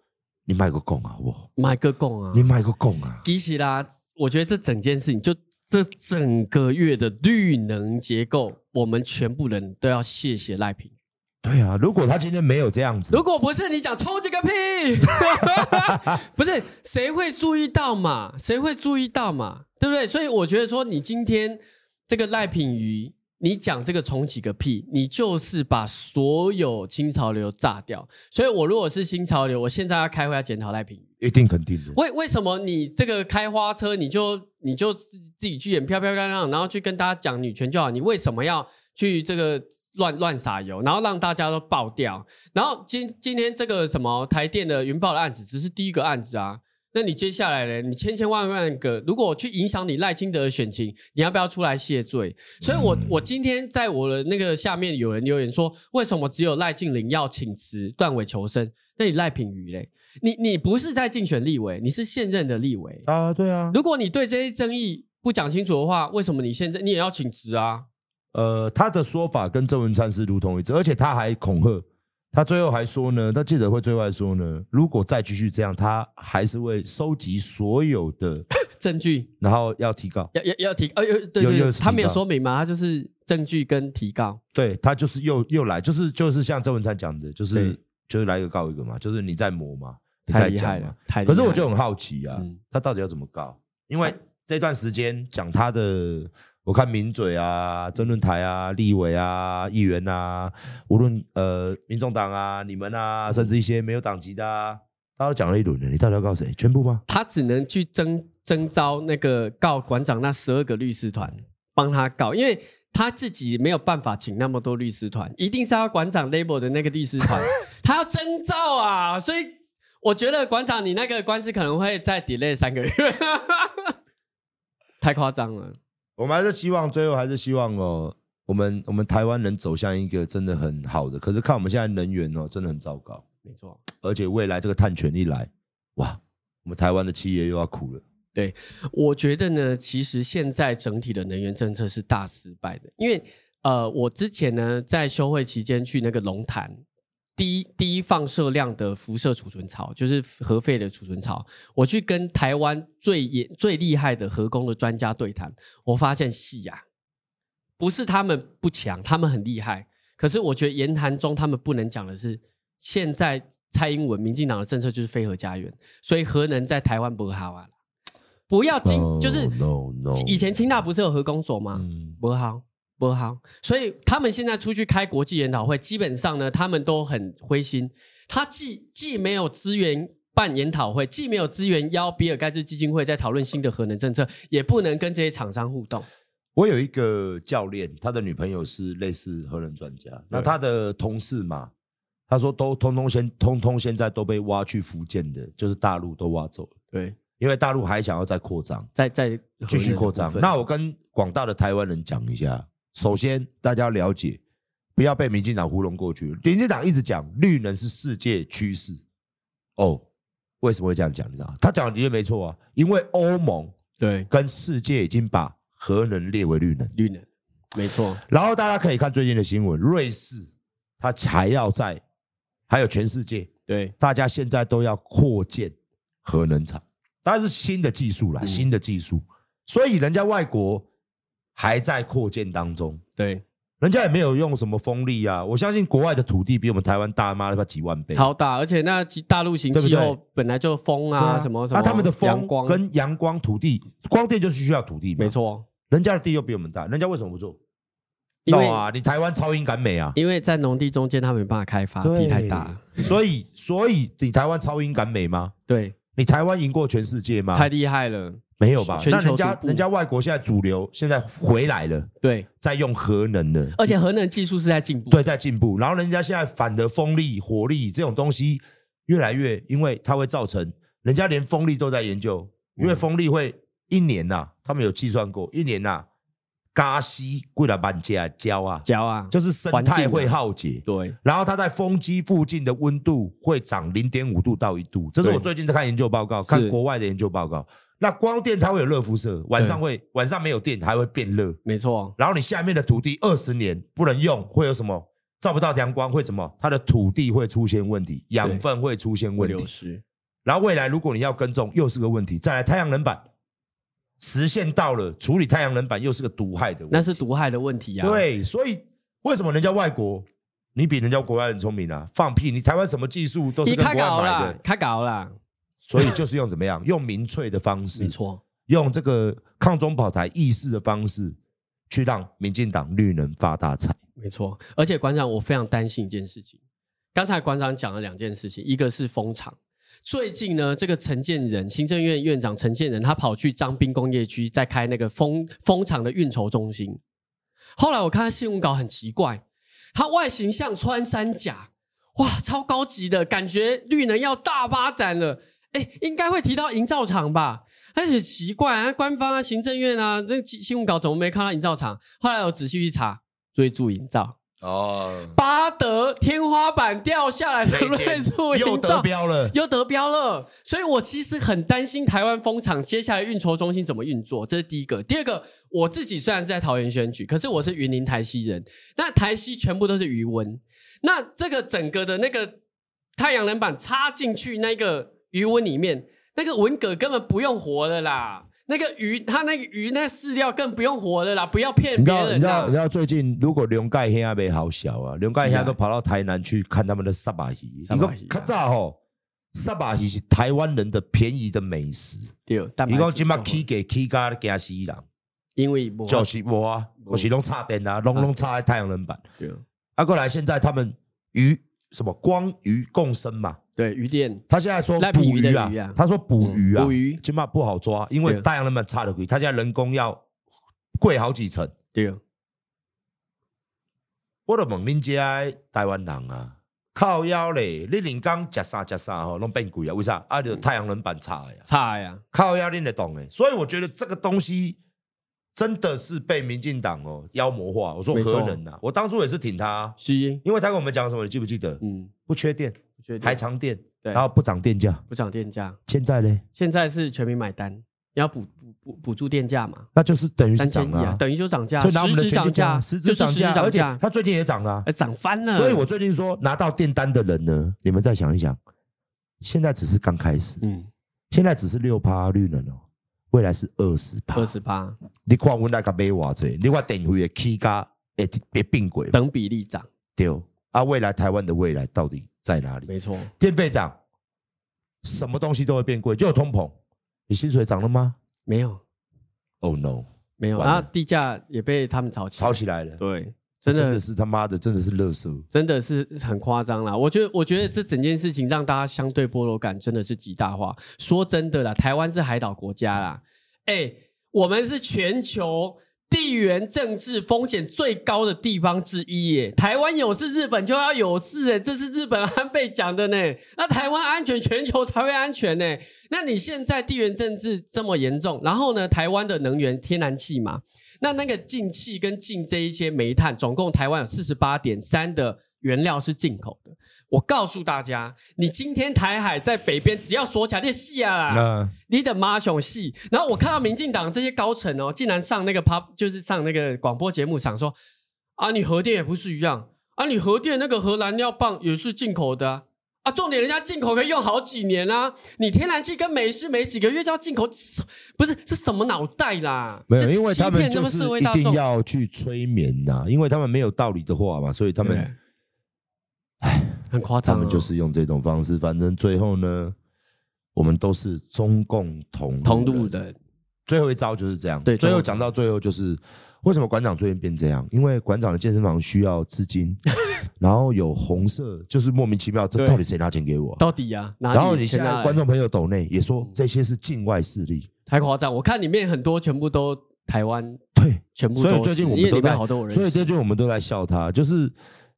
你卖个供啊，我卖个供啊，你卖个供啊！其实啦，我觉得这整件事情，就这整个月的绿能结构，我们全部人都要谢谢赖品。对啊，如果他今天没有这样子，如果不是你讲抽这个屁，不是谁会注意到嘛？谁会注意到嘛？对不对？所以我觉得说，你今天这个赖品妤。你讲这个重启个屁！你就是把所有新潮流炸掉。所以，我如果是新潮流，我现在要开会要检讨赖品妤，一定肯定的。为为什么你这个开花车，你就你就自自己去演漂漂亮亮，然后去跟大家讲女权就好？你为什么要去这个乱乱撒油，然后让大家都爆掉？然后今今天这个什么台电的云豹的案子，只是第一个案子啊。那你接下来呢？你千千万万个，如果去影响你赖清德的选情，你要不要出来谢罪？所以我，我我今天在我的那个下面有人留言说，为什么只有赖静玲要请辞断尾求生？那你赖品瑜嘞？你你不是在竞选立委，你是现任的立委啊？对啊。如果你对这些争议不讲清楚的话，为什么你现在你也要请辞啊？呃，他的说法跟郑文灿是如同一致，而且他还恐吓。他最后还说呢，他记者会最后还说呢，如果再继续这样，他还是会收集所有的 证据，然后要提告，要要要提，呃，对对对，他没有说明嘛？他就是证据跟提告，对他就是又又来，就是就是像郑文灿讲的，就是就是来一个告一个嘛，就是你在磨嘛，你在讲嘛，太厉害了，可是我就很好奇啊，他到底要怎么告？因为这段时间讲他的。我看名嘴啊、争论台啊、立委啊、议员啊，无论呃民众党啊、你们啊，甚至一些没有党籍的啊，他都讲了一轮了。你到底要告谁？全部吗？他只能去征征召那个告馆长那十二个律师团帮他告，因为他自己没有办法请那么多律师团，一定是要馆长 label 的那个律师团，他要征召啊。所以我觉得馆长你那个官司可能会再 delay 三个月，太夸张了。我们还是希望，最后还是希望哦，我们我们台湾能走向一个真的很好的。可是看我们现在能源哦，真的很糟糕。没错，而且未来这个碳权一来，哇，我们台湾的企业又要苦了。对，我觉得呢，其实现在整体的能源政策是大失败的，因为呃，我之前呢在休会期间去那个龙潭低低放射量的辐射储存槽，就是核废的储存槽。我去跟台湾最严最厉害的核工的专家对谈，我发现是呀，不是他们不强，他们很厉害。可是我觉得言谈中他们不能讲的是，现在蔡英文民进党的政策就是非核家园，所以核能在台湾不好啊。不要经，no, 就是以前清大不是有核工所吗？不好，不好。所以他们现在出去开国际研讨会，基本上呢，他们都很灰心。他既既没有资源办研讨会，既没有资源邀比尔盖茨基金会在讨论新的核能政策，也不能跟这些厂商互动。我有一个教练，他的女朋友是类似核能专家，那他的同事嘛，他说都通通先通通现在都被挖去福建的，就是大陆都挖走了。对。因为大陆还想要再扩张，再再继续扩张。那我跟广大的台湾人讲一下，首先大家要了解，不要被民进党糊弄过去。民进党一直讲绿能是世界趋势，哦，为什么会这样讲？你知道吗？他讲的的确没错啊，因为欧盟对跟世界已经把核能列为绿能，绿能没错。然后大家可以看最近的新闻，瑞士他还要在，还有全世界对大家现在都要扩建核能厂。当然是新的技术啦，新的技术，所以人家外国还在扩建当中。对，人家也没有用什么风力啊。我相信国外的土地比我们台湾大妈的几万倍，超大。而且那大陆型气候本来就风啊什么什么，他们的风跟阳光、土地、光电就是需要土地。没错，人家的地又比我们大，人家为什么不做？因为啊，你台湾超英赶美啊，因为在农地中间，他没办法开发，地太大。所以，所以你台湾超英赶美吗？对。你台湾赢过全世界吗？太厉害了，没有吧？那人家人家外国现在主流现在回来了，对，在用核能的，而且核能技术是在进步，对，在进步。然后人家现在反的风力、火力这种东西越来越，因为它会造成人家连风力都在研究，因为风力会一年呐、啊，他们有计算过一年呐、啊。加息为了搬家焦啊。焦啊，就是生态会耗竭。对，然后它在风机附近的温度会涨零点五度到一度，这是我最近在看研究报告，看国外的研究报告。那光电它会有热辐射，晚上会晚上没有电还会变热，没错。然后你下面的土地二十年不能用，会有什么？照不到阳光会什么？它的土地会出现问题，养分会出现问题。然后未来如果你要耕种，又是个问题。再来太阳能板。时限到了，处理太阳能板又是个毒害的问题，那是毒害的问题啊。对，所以为什么人家外国，你比人家国外人聪明啊？放屁！你台湾什么技术都是跟国外买的，太搞了。所以就是用怎么样？用民粹的方式，没错，用这个抗中保台意识的方式，去让民进党绿能发大财。没错，而且馆长，我非常担心一件事情。刚才馆长讲了两件事情，一个是封场。最近呢，这个陈建仁行政院院长陈建仁，他跑去张滨工业区，在开那个风风场的运筹中心。后来我看他新闻稿很奇怪，他外形像穿山甲，哇，超高级的感觉，绿能要大发展了。哎，应该会提到营造厂吧？而且奇怪啊，官方啊，行政院啊，那新闻稿怎么没看到营造厂？后来我仔细去查，瑞筑营造。哦，巴德天花板掉下来的瑞筑又得标了，又得标了。所以我其实很担心台湾风场接下来运筹中心怎么运作，这是第一个。第二个，我自己虽然是在桃园选举，可是我是云林台西人，那台西全部都是鱼塭，那这个整个的那个太阳能板插进去那个鱼塭里面，那个文蛤根本不用活的啦。那个鱼，它那个鱼，那饲料更不用活了啦！不要骗别人。你知道，你知道最近如果龙盖虾没好小啊，龙盖虾都跑到台南去看他们的沙巴鱼。你说看早吼，沙巴鱼是台湾人的便宜的美食。对，你讲今麦起价起价惊死人，因为就是无啊，我是拢插电啊，拢拢插在太阳能板。对，啊，过来现在他们鱼什么光鱼共生嘛。对鱼电，他现在说捕鱼啊，鱼啊他说捕鱼啊，捕鱼起码不好抓，因为太阳能板差的贵，他现在人工要贵好几成。对，我都问恁家台湾人啊，靠腰嘞，你人工吃啥吃啥吼，拢变贵啊？为啥？啊，就太阳能板差呀，差呀，靠腰恁得懂哎。所以我觉得这个东西真的是被民进党哦妖魔化。我说何能啊，我当初也是挺他，是，因为他跟我们讲什么，你记不记得？嗯，不缺电。还长电，然后不涨电价，不涨电价。现在呢？现在是全民买单，要补补补补助电价嘛？那就是等于是涨啊，等于就涨价，所以拿我涨价，实质质涨价，而且涨价，它最近也涨了涨翻了。所以我最近说拿到电单的人呢，你们再想一想，现在只是刚开始，嗯，现在只是六趴绿能哦，未来是二十趴，二十八，你看我那个买偌济，你看电费的起价会别变贵，等比例涨，对啊，未来台湾的未来到底在哪里？没错，电费涨，什么东西都会变贵，就有通膨，你薪水涨了吗没有，？Oh no，没有，然后地价也被他们炒起来，炒起来了，对，真的真的是他妈的，真的是垃圾。真的是很夸张啦！我觉得，我觉得这整件事情让大家相对剥夺感真的是极大化。说真的啦，台湾是海岛国家啦，哎，我们是全球地缘政治风险最高的地方之一耶。台湾有事，日本就要有事，哎，这是日本安倍讲的呢。那台湾安全，全球才会安全呢。那你现在地缘政治这么严重，然后呢，台湾的能源天然气嘛。那那个进气跟进这一些煤炭，总共台湾有四十八点三的原料是进口的。我告诉大家，你今天台海在北边，只要锁起来，你戏啊啦，你的妈熊戏。然后我看到民进党这些高层哦，竟然上那个 pop，就是上那个广播节目，想说啊，你核电也不是一样啊，你核电那个核燃料棒也是进口的啊。啊，重点人家进口可以用好几年啊！你天然气跟煤是每几个月就要进口，不是是什么脑袋啦？没有，因为他们就是一定要去催眠呐、啊，因为他们没有道理的话嘛，所以他们，哎，很夸张、哦。他们就是用这种方式，反正最后呢，我们都是中共同同路的。最后一招就是这样。对，最后讲到最后就是。为什么馆长最近变这样？因为馆长的健身房需要资金，然后有红色，就是莫名其妙，这到底谁拿钱给我？到底呀、啊？然后你现在观众朋友抖内也说这些是境外势力，太夸张！我看里面很多全部都台湾，对，全部都。所以最近我们都在，好多人所以最近我们都在笑他，就是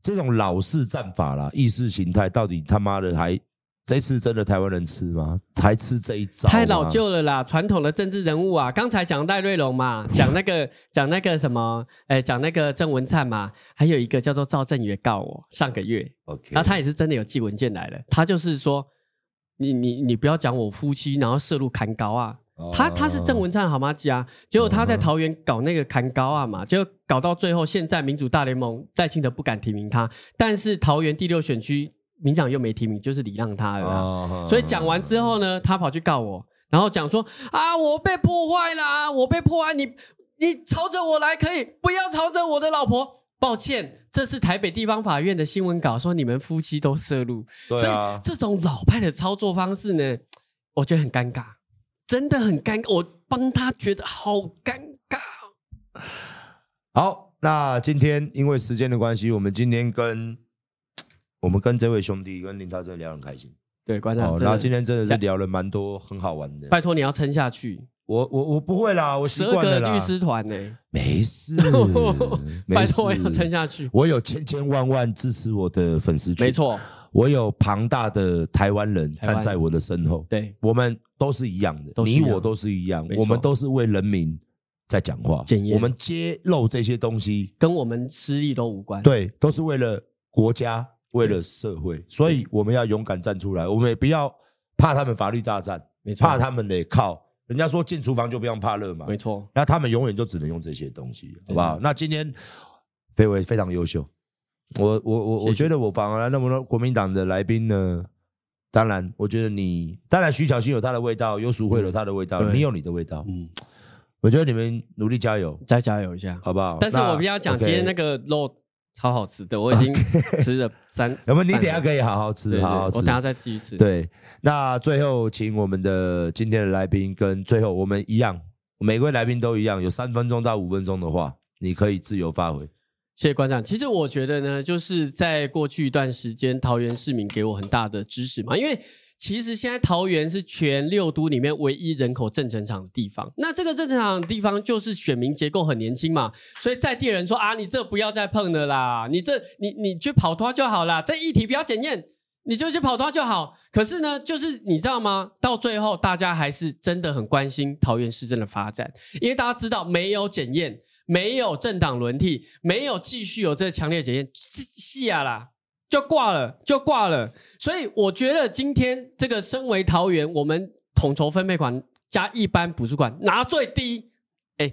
这种老式战法啦，意识形态到底他妈的还。这次真的台湾人吃吗？才吃这一招？太老旧了啦！传统的政治人物啊，刚才讲戴瑞龙嘛，讲那个 讲那个什么，哎，讲那个郑文灿嘛，还有一个叫做赵正宇告我上个月，OK，然后他也是真的有寄文件来了，他就是说，你你你不要讲我夫妻，然后涉入砍高啊，他他是郑文灿好吗？家结果他在桃园搞那个砍高啊嘛，结果搞到最后，现在民主大联盟赖清德不敢提名他，但是桃园第六选区。民长又没提名，就是礼让他了，oh, 所以讲完之后呢，他跑去告我，然后讲说啊，我被破坏啦，我被破坏，你你朝着我来可以，不要朝着我的老婆。抱歉，这是台北地方法院的新闻稿，说你们夫妻都涉入，对啊，所以这种老派的操作方式呢，我觉得很尴尬，真的很尴尬，我帮他觉得好尴尬。好，那今天因为时间的关系，我们今天跟。我们跟这位兄弟跟林涛真的聊得很开心，对，观众。然后今天真的是聊了蛮多很好玩的。拜托你要撑下去，我我我不会啦，我习惯了啦。十二个律师团呢、欸，没事，拜托要撑下去。我有千千万万支持我的粉丝群，没错，我有庞大的台湾人站在我的身后。对，我们都是一样的，你我都是一样，我们都是为人民在讲话。我们揭露这些东西，跟我们私利都无关。对，都是为了国家。为了社会，所以我们要勇敢站出来。我们也不要怕他们法律大战，怕他们得靠人家说进厨房就不用怕热嘛。没错，那他们永远就只能用这些东西，好不好？那今天飞伟非常优秀，我我我我觉得我反而那么多国民党的来宾呢。当然，我觉得你当然徐小新有他的味道，游淑慧有他的味道，你有你的味道。嗯，我觉得你们努力加油，再加油一下，好不好？但是我们要讲今天那个肉。超好吃的，我已经 吃了三。我们你等下可以好好吃，好好吃。我等下再继续吃。对，那最后请我们的今天的来宾跟最后我们一样，每位来宾都一样，有三分钟到五分钟的话，你可以自由发挥。谢谢馆长。其实我觉得呢，就是在过去一段时间，桃园市民给我很大的支持嘛，因为。其实现在桃园是全六都里面唯一人口正成长的地方。那这个正成长的地方就是选民结构很年轻嘛，所以在地人说啊，你这不要再碰了啦，你这你你去跑脱就好啦，这议题不要检验，你就去跑脱就好。可是呢，就是你知道吗？到最后大家还是真的很关心桃园市政的发展，因为大家知道没有检验，没有政党轮替，没有继续有这个强烈检验，戏啊啦。就挂了，就挂了。所以我觉得今天这个身为桃园，我们统筹分配款加一般补助款拿最低。哎，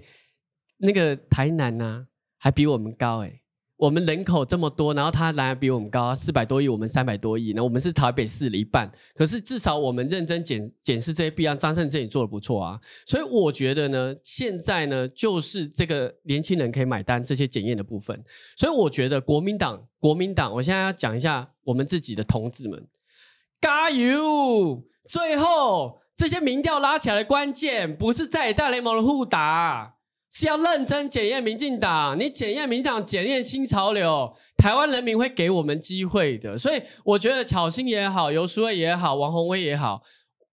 那个台南呢、啊，还比我们高哎。我们人口这么多，然后他来比我们高，四百多亿，我们三百多亿，那我们是台北市的一半。可是至少我们认真检检视这些弊案，张善政也做得不错啊。所以我觉得呢，现在呢，就是这个年轻人可以买单这些检验的部分。所以我觉得国民党，国民党，我现在要讲一下我们自己的同志们，加油！最后这些民调拉起来的关键，不是在大联盟的互打。是要认真检验民进党，你检验民进党，检验新潮流，台湾人民会给我们机会的。所以我觉得巧心也好，游淑慧也好，王鸿威也好，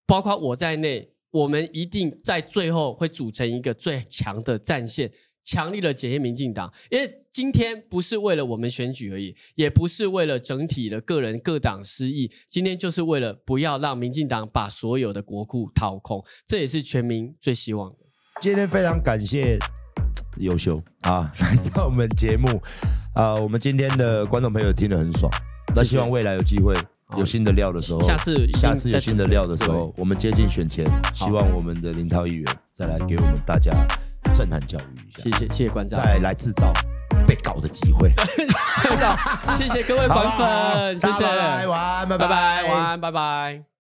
包括我在内，我们一定在最后会组成一个最强的战线，强力的检验民进党。因为今天不是为了我们选举而已，也不是为了整体的个人各党失意，今天就是为了不要让民进党把所有的国库掏空，这也是全民最希望的。今天非常感谢优秀。啊 来上我们节目。啊，我们今天的观众朋友听得很爽，那希望未来有机会有新的料的时候，下次下次有新的料的时候，我们接近选前，希望我们的林涛议员再来给我们大家震撼教育一下，谢谢谢谢馆长，再来制造被搞的机会，谢谢各位粉粉，谢谢，晚安，拜。拜拜，晚安，拜拜。